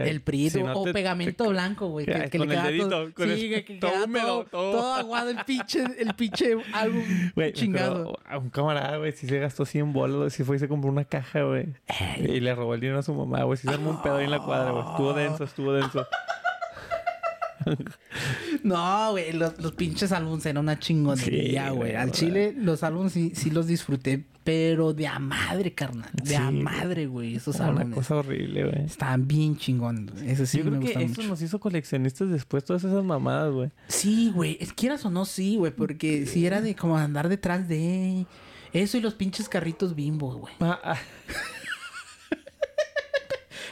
El PRI si o, no o te- pegamento te- blanco, güey. Que, que con le el dedito, todo, con sí, el- que, que todo húmedo, todo, todo. todo aguado el pinche, el pinche álbum me chingado. a un camarada, güey, sí se gastó 100 bolas, güey, sí fue y se compró una caja, güey. Y le robó el dinero a su mamá, güey. Sí se armó un pedo ahí en la cuadra, güey. Estuvo denso, estuvo denso. No, güey, los, los pinches álbumes eran una chingonería, güey. Al chile, los álbumes sí, sí los disfruté, pero de a madre, carnal. De a Sí, madre, güey, esos Una álbumes. cosa horrible, güey. Estaban bien chingones, güey. Eso sí Yo me creo que gustan eso mucho. nos hizo coleccionistas después, todas esas mamadas, güey. Sí, güey. Es quieras o no, sí, güey. Porque sí era de como andar detrás de... Eso y los pinches carritos bimbo, güey. Ah, ah.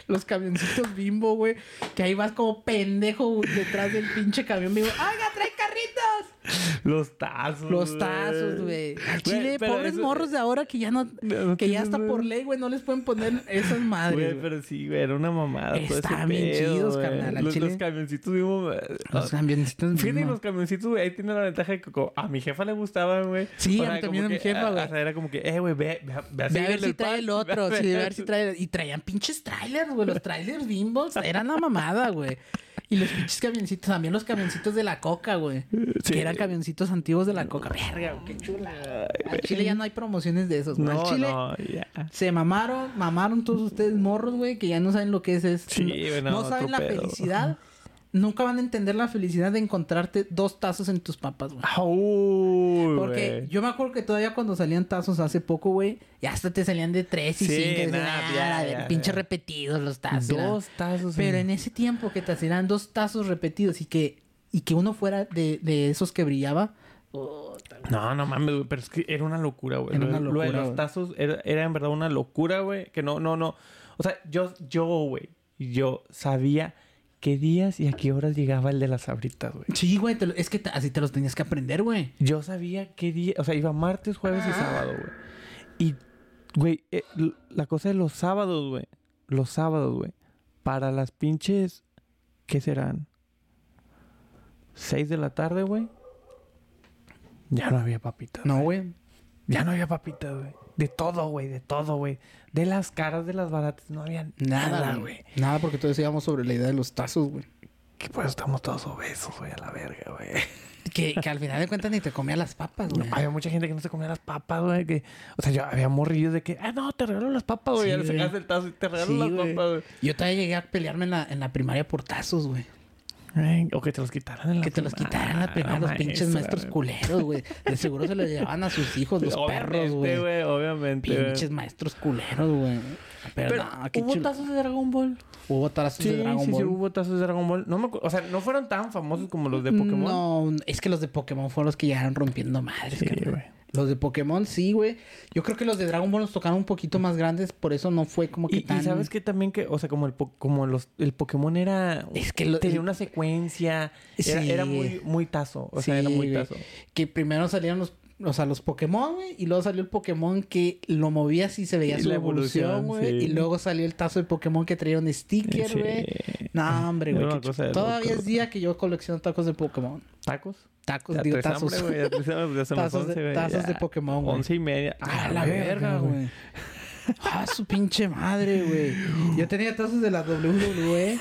Los camioncitos bimbo, güey. Que ahí vas como pendejo detrás del pinche camión bimbo. ¡Oiga, trae carritos! Los tazos. Los tazos, güey. Al chile, pobres eso- morros de ahora que ya no... No que ya tienen está nada. por ley, güey. No les pueden poner esas madres, Güey, pero sí, güey, era una mamada. Estaban bien pedo, chidos, carnal, al Los, camioncitos mismo. Los camioncitos Fíjate, los camioncitos, güey, ahí tiene la ventaja de que como a mi jefa le gustaban, güey. Sí, a mí también a mi jefa, a- güey. O sea, era como que, eh, güey, ve, ve, ve, a Ve a ver si trae el ve otro, sí, de ver si trae... Y traían pinches trailers, güey. Los trailers bimbos eran la mamada, güey. Y los pinches camioncitos, también los camioncitos de la coca, güey. Sí. Que eran camioncitos antiguos de la coca. Verga, güey, qué chula. Al Chile ya no hay promociones de esos, güey. No, Al Chile no, ya. se mamaron, mamaron todos ustedes morros, güey, que ya no saben lo que es eso. Sí, no, no, saben la pedo. felicidad. Nunca van a entender la felicidad de encontrarte dos tazos en tus papas, güey. Uy, Porque yo me acuerdo que todavía cuando salían tazos hace poco, güey, ya hasta te salían de tres y Sí, cinco. nada, "Ah, ya, ya, ya". repetidos los tazos. Dos tazos. Pero en- ese tiempo que te hacían dos tazos repetidos y que, y que uno fuera de, de esos que brillaba. No, no mames, güey, pero es que era una locura, güey. Era una lo de locura, los tazos era, era en verdad una locura, güey. Que no, no, no. O sea, yo, yo, güey, yo sabía qué días y a qué horas llegaba el de las abritas, güey. Sí, güey, lo- es que te- así te los tenías que aprender, güey. Yo sabía qué día, o sea, iba martes, jueves y sábado, güey. Y, güey, eh, la cosa de los sábados, güey. Los sábados, güey. Para las pinches, ¿qué serán? ¿Seis de la tarde, güey? Ya no había papitas. No, güey. Ya no había papitas, güey. De todo, güey, de todo, güey. De las caras de las baratas no había Nada, güey. Nada, porque todos íbamos sobre la idea de los tazos, güey. Que pues estamos todos obesos, güey, a la verga, güey. Que, que al final de cuentas ni te comía las papas, güey. Había mucha gente que no se comía las papas, güey. Que, o sea, yo había morrillos de que, ah, no, te regalo las papas, güey. Sí, ya le sacas el tazo y te regalo Sí, las papas, güey. Yo todavía llegué a pelearme en la, en la primaria por tazos, güey. Ay, O que te los quitaran la Que te los quitaran la primaria los pinches maestros güey. culeros, güey. De seguro se los llevaban a sus hijos, los perros, Obviamente, güey. Obviamente, güey. Pinches maestros culeros, güey. Pero, Pero, no, ¿hubo chulo. tazos de Dragon Ball? Hubo tazos Sí, de Dragon sí, Ball. sí, hubo tazos de Dragon Ball. No me o sea, no fueron tan famosos como los de Pokémon. No, es que los de Pokémon fueron los que llegaron rompiendo madres, Sí, güey. Los de Pokémon, sí, güey. Yo creo que los de Dragon Ball nos tocaron un poquito más grandes, por eso no fue como que Y, y tan... sabes que también que, o sea, como el, po- como los, el Pokémon era... Es que lo- tenía el- una secuencia. Era, Sí. era muy, muy tazo. O sea, era muy güey. tazo. Que primero salieron los, o sea, los Pokémon, güey, y luego salió el Pokémon que lo movías y se veía su evolución, güey. sí. Y luego salió el tazo de Pokémon que traía un sticker, Sí. güey. No, hombre, güey. Todavía es día que yo colecciono tacos de Pokémon. ¿Tacos? Tacos, Ya digo, tazos. hambre, Tazos de- 11, güey, tazos de ya. Pokémon, güey. Once y media. A la verga, güey. Ah, su pinche madre, güey. Yo tenía tazos de la WWE,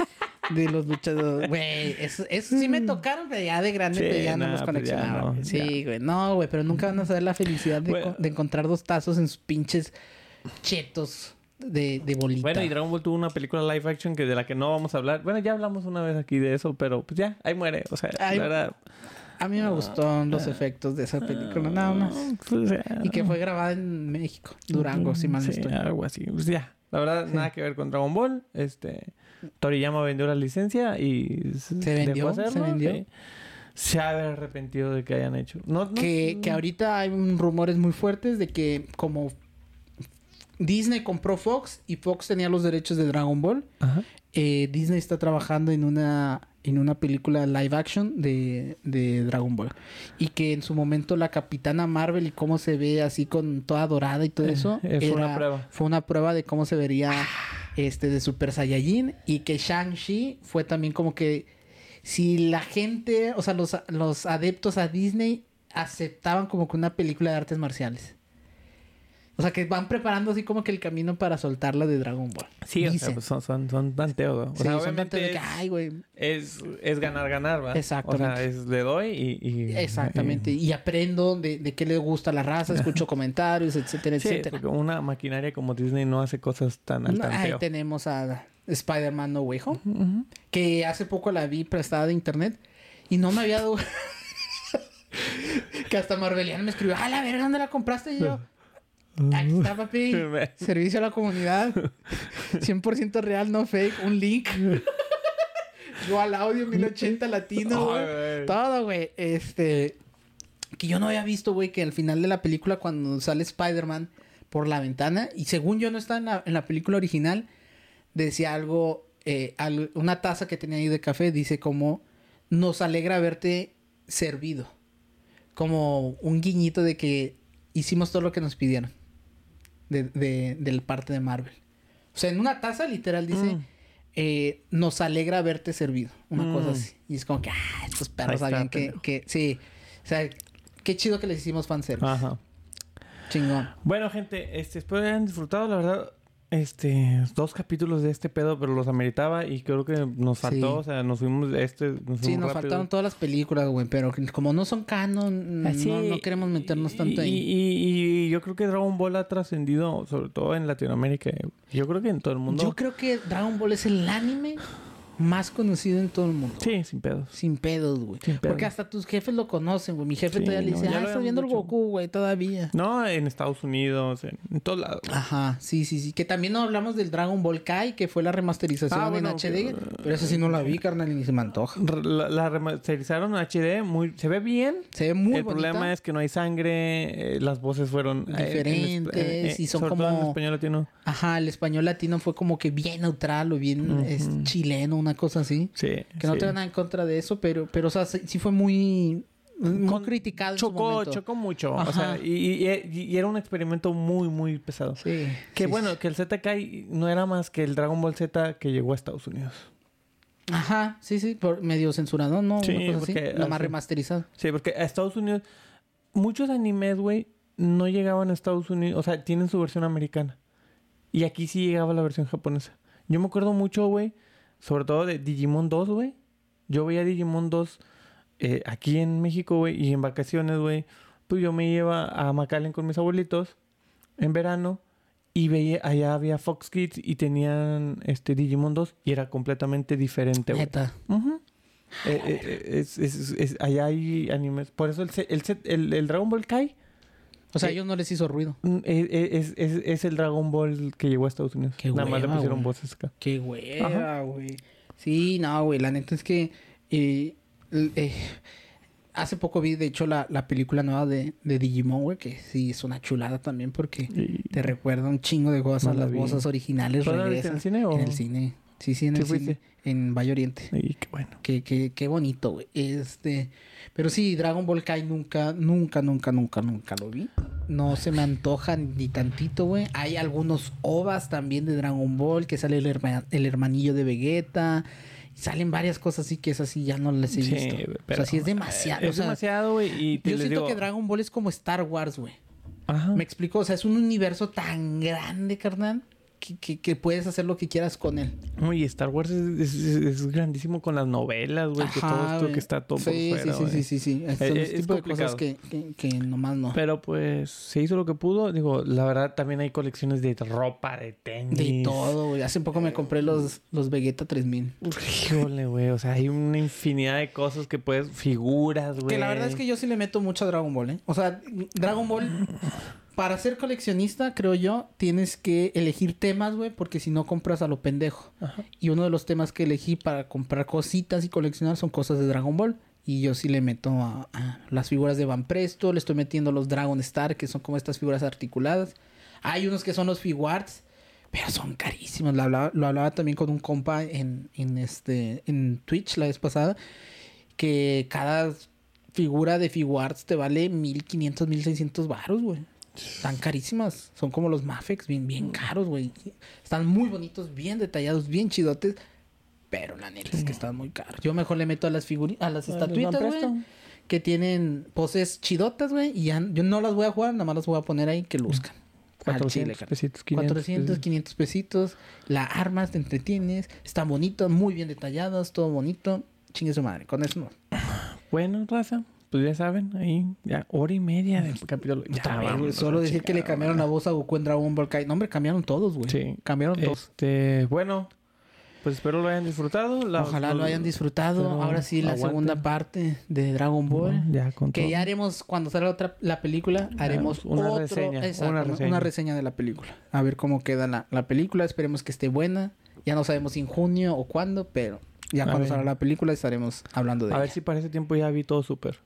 de los luchadores. Güey, eso, eso sí me tocaron, pero ya de grande, Sí, pero ya no nah, los pues no, sí, güey. No, güey, pero nunca van a saber la felicidad de, encontrar dos tazos en sus pinches chetos de, de bolita. Bueno, y Dragon Ball tuvo una película live action que de la que no vamos a hablar. Bueno, ya hablamos una vez aquí de eso, pero pues ya, ahí muere. O sea, Ay, la verdad. A mí me gustaron los efectos de esa película, nada más. pues. Y que fue grabada en México, Durango, si mal no Sí, estoy. algo así. Pues ya. La verdad, nada que ver con Dragon Ball. Este. Toriyama vendió la licencia y se vendió? dejó ¿Se hacerlo, vendió? sí. Se ha arrepentido de que hayan hecho. No, no- que, que ahorita hay un- rumores muy fuertes de que como Disney compró Fox y Fox tenía los derechos de Dragon Ball, Ajá. eh, Disney está trabajando en una en una película live action de, de Dragon Ball y que en su momento la Capitana Marvel y cómo se ve así con toda dorada y todo Eh, eso eh, fue una prueba. fue una prueba de cómo se vería este de Super Saiyajin y que Shang-Chi fue también como que si la gente, o sea, los, los adeptos a Disney aceptaban como que una película de artes marciales. O sea, que van preparando así como que el camino para soltarla de Dragon Ball. Sí, o sea, Dicen. pues son, son, son tanteos. O Sí, sea, obviamente de que, ay, güey. es, es ganar, ganar, ¿va? Exactamente. O sea, es le doy y... y- Exactamente. y- Y aprendo de, de qué le gusta a la raza, escucho comentarios, etcétera, sí, etcétera. porque una maquinaria como Disney no hace cosas tan al ahí tenemos a Spider-Man No Way Home, que hace poco la vi prestada de internet y no me había dado... que hasta Marbelian me escribió, ah, la verga, ¿dónde la compraste? Y yo, aquí está, papi. Servicio a la comunidad. 100% real, no fake. Un link. Dual audio 1080 latino, güey. Todo, güey. Este. Que yo no había visto, güey, que al final de la película, cuando sale Spider-Man por la ventana, y según yo no está en la, en la película original, decía algo, eh, al- una taza que tenía ahí de café, dice como, nos alegra verte servido. Como un guiñito de que hicimos todo lo que nos pidieron. De, de, del parte de Marvel. O sea, en una taza literal dice, Mm. eh, nos alegra verte servido. Una Mm. cosa así. Y es como que, ah, estos Ahí perros está, sabían que, que, sí. O sea, qué chido que les hicimos fanservice. Ajá. Chingón. Bueno, gente, este, espero que hayan disfrutado, la verdad. Este, dos capítulos de este pedo, pero los ameritaba y creo que nos faltó, Sí. o sea, nos fuimos de este, nos Sí, nos rápido. faltaron todas las películas, güey, pero como no son canon, Ah, sí, no, no queremos meternos tanto y, ahí. Y, y yo creo que Dragon Ball ha trascendido, sobre todo en Latinoamérica. Yo creo que en todo el mundo. Yo creo que Dragon Ball es el anime más conocido en todo el mundo. Sí, sin pedos. Sin pedos, güey. Sin pedos. Porque hasta tus jefes lo conocen, güey. Mi jefe Sí, todavía le dice, ah, estoy viendo el. Goku, güey, todavía. No, en Estados Unidos, en, en todos lados. Ajá, sí, sí, sí. Que también no hablamos del Dragon Ball Kai, que fue la remasterización Ah, bueno, en HD. que- Pero esa sí no la vi, carnal, y ni se me antoja. La, la remasterizaron en HD, muy, se ve bien. Se ve muy el bonita. problema es que no hay sangre, eh, las voces fueron eh, en Diferentes, esp- y son sobre todo en como- español latino. Ajá, el español latino fue como que bien neutral o bien es chileno, una cosa así. Sí. Que no sí. tengo nada en contra de eso, pero, pero o sea, sí sí fue muy, muy Con- criticado en su Chocó, momento. chocó mucho. O Ajá. sea, y, y- y era un experimento muy, muy pesado. Sí. Que sí, bueno, sí. que el Z Kai no era más que el Dragon Ball Z que llegó a Estados Unidos. Ajá, sí, sí, por medio censurado, ¿no? Sí, Una cosa así. porque Nada más así- remasterizado. Sí, porque a Estados Unidos, muchos animes, güey, no llegaban a Estados Unidos. O sea, tienen su versión americana. Y aquí sí llegaba la versión japonesa. Yo me acuerdo mucho, güey, sobre todo de Digimon 2, güey. yo veía Digimon 2 eh, aquí en México, güey, y en vacaciones, güey. Pues yo me iba a McAllen con mis abuelitos en verano y veía, allá había Fox Kids y tenían este Digimon 2 y era completamente diferente, güey. Neta. Eh, eh, es, es- es- allá hay animes. Por eso el, el, set- el, el Dragon Ball Kai O sea, a Eh, ellos no les hizo ruido. mm, eh, eh, es, es, es el Dragon Ball que llegó a Estados Unidos. Qué Nada más le hueva, pusieron voces acá. Qué hueva, güey. Sí, no, güey. La neta es que... eh, eh, hace poco vi, de hecho, la, la película nueva de, de Digimon, güey. Que sí es una chulada también porque te recuerda un chingo de cosas. Las voces originales ¿Tú la viste en regresan. el cine o...? En el cine. Sí, sí, en ¿Sí el cine. En Valle Oriente. Y qué bueno. Qué, qué, qué bonito, güey. Este. Pero sí, Dragon Ball Kai nunca, nunca, nunca, nunca, nunca lo vi. No se me antoja ni tantito, güey. Hay algunos ovas también de Dragon Ball, que sale el, herma- el hermanillo de Vegeta. Y salen varias cosas así que es así, ya no les he Sí, visto. güey, o pero, sea, sí es demasiado. eh, o Es sea, demasiado, güey. Y te yo les siento digo- que Dragon Ball es como Star Wars, güey. Ajá. Me explico, o sea, es un universo tan grande, carnal, que, que, que puedes hacer lo que quieras con él. Uy, Star Wars es, es- es- es grandísimo con las novelas, güey. Que todo esto que está todo por fuera, sí, sí, sí, sí, sí. Son Eh, ese es tipo de cosas que, que nomás no. Pero pues se hizo lo que pudo. Digo, la verdad también hay colecciones de ropa, de tenis. De todo, güey. Hace poco me compré los, los Vegeta 3000. Híjole, güey. O sea, hay una infinidad de cosas que puedes... Figuras, güey. Que la verdad es que yo sí le meto mucho a Dragon Ball, ¿eh? O sea, Dragon Ball, para ser coleccionista, creo yo, tienes que elegir temas, güey, porque si no compras a lo pendejo. Ajá. Y uno de los temas que elegí para comprar cositas y coleccionar son cosas de Dragon Ball. Y yo sí le meto a, a las figuras de Van Presto, le estoy metiendo los Dragon Star, que son como estas figuras articuladas. Hay unos que son los Figuarts, pero son carísimos. Lo hablaba, lo hablaba también con un compa en, en, este, en Twitch la vez pasada, que cada figura de Figuarts te vale 1500, 1600 baros, güey. Están carísimas. Son como los Mafex, bien, bien caros, güey. Están muy bonitos, bien detallados, bien chidotes. Pero la neta es que están muy caros. Yo mejor le meto a las figuritas, a las los estatuitas, güey. Que tienen poses chidotas, güey. Y ya yo no las voy a jugar, nada más las voy a poner ahí que luzcan. Al 400 chile, carnal. pesitos, 500 400, pesitos. 500 pesitos. La armas te entretienes. Están bonitas, muy bien detalladas, todo bonito. Chingue su madre. Con eso no. Bueno, raza. Pues ya saben, ahí ya hora y media de capítulo. Ya, vámonos, Solo decir que le cambiaron la voz a Goku en Dragon Ball Kai. No, hombre, cambiaron todos, güey. Sí. Cambiaron todos. Este, bueno, pues espero lo hayan disfrutado. La- Ojalá lo hayan disfrutado. Ahora sí, la segunda parte de Dragon Ball. Ya con Que todo. ya haremos, cuando salga otra, la película, haremos una otro- reseña, exacto, una una reseña. de la película. A ver cómo queda la, la película. Esperemos que esté buena. Ya no sabemos si en junio o cuándo, pero ya A cuando salga la película estaremos hablando de A ella. ver si para ese tiempo ya vi todo súper.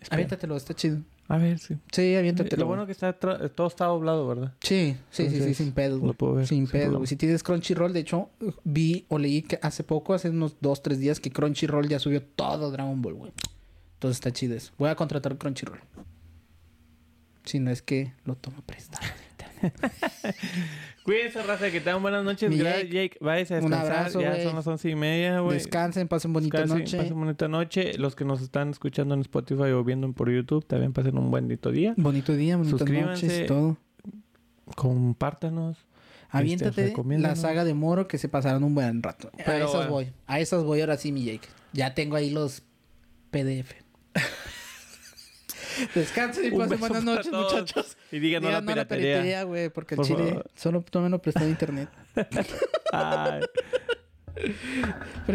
Espero. Aviéntatelo, está chido. A ver, sí. Sí, aviéntatelo. Lo bueno que está todo está doblado, ¿verdad? Sí, sí, sí, sí, sin pedo. lo puedo ver Sin sin pedo. problema. güey. Si tienes Crunchyroll, de hecho, vi o leí que hace poco, hace unos dos, tres días, que Crunchyroll ya subió todo Dragon Ball, güey. Entonces está chido eso. Voy a contratar Crunchyroll. Si no es que lo tomo prestado. Cuídense, raza, que tengan buenas noches. Gracias, Jake. Váyase a Un descansar. abrazo, ya son las once y media, güey. Descansen, pasen bonita Descansen, noche. Pasen bonita noche. Los que nos están escuchando en Spotify o viendo por YouTube, también pasen un bonito día. Bonito día, bonitas Suscríbanse. noches y todo. Compártanos. Aviéntate la recomiéndanos. saga de Moro que se pasaron un buen rato. a esas voy. A esas voy ahora sí, mi Jake. Ya tengo ahí los PDF. Descansen y pasen buenas noches, muchachos. Y digan no a la Digan no la piratería. güey, porque el Por chile favor. solo tómenlo prestado de internet. Ay.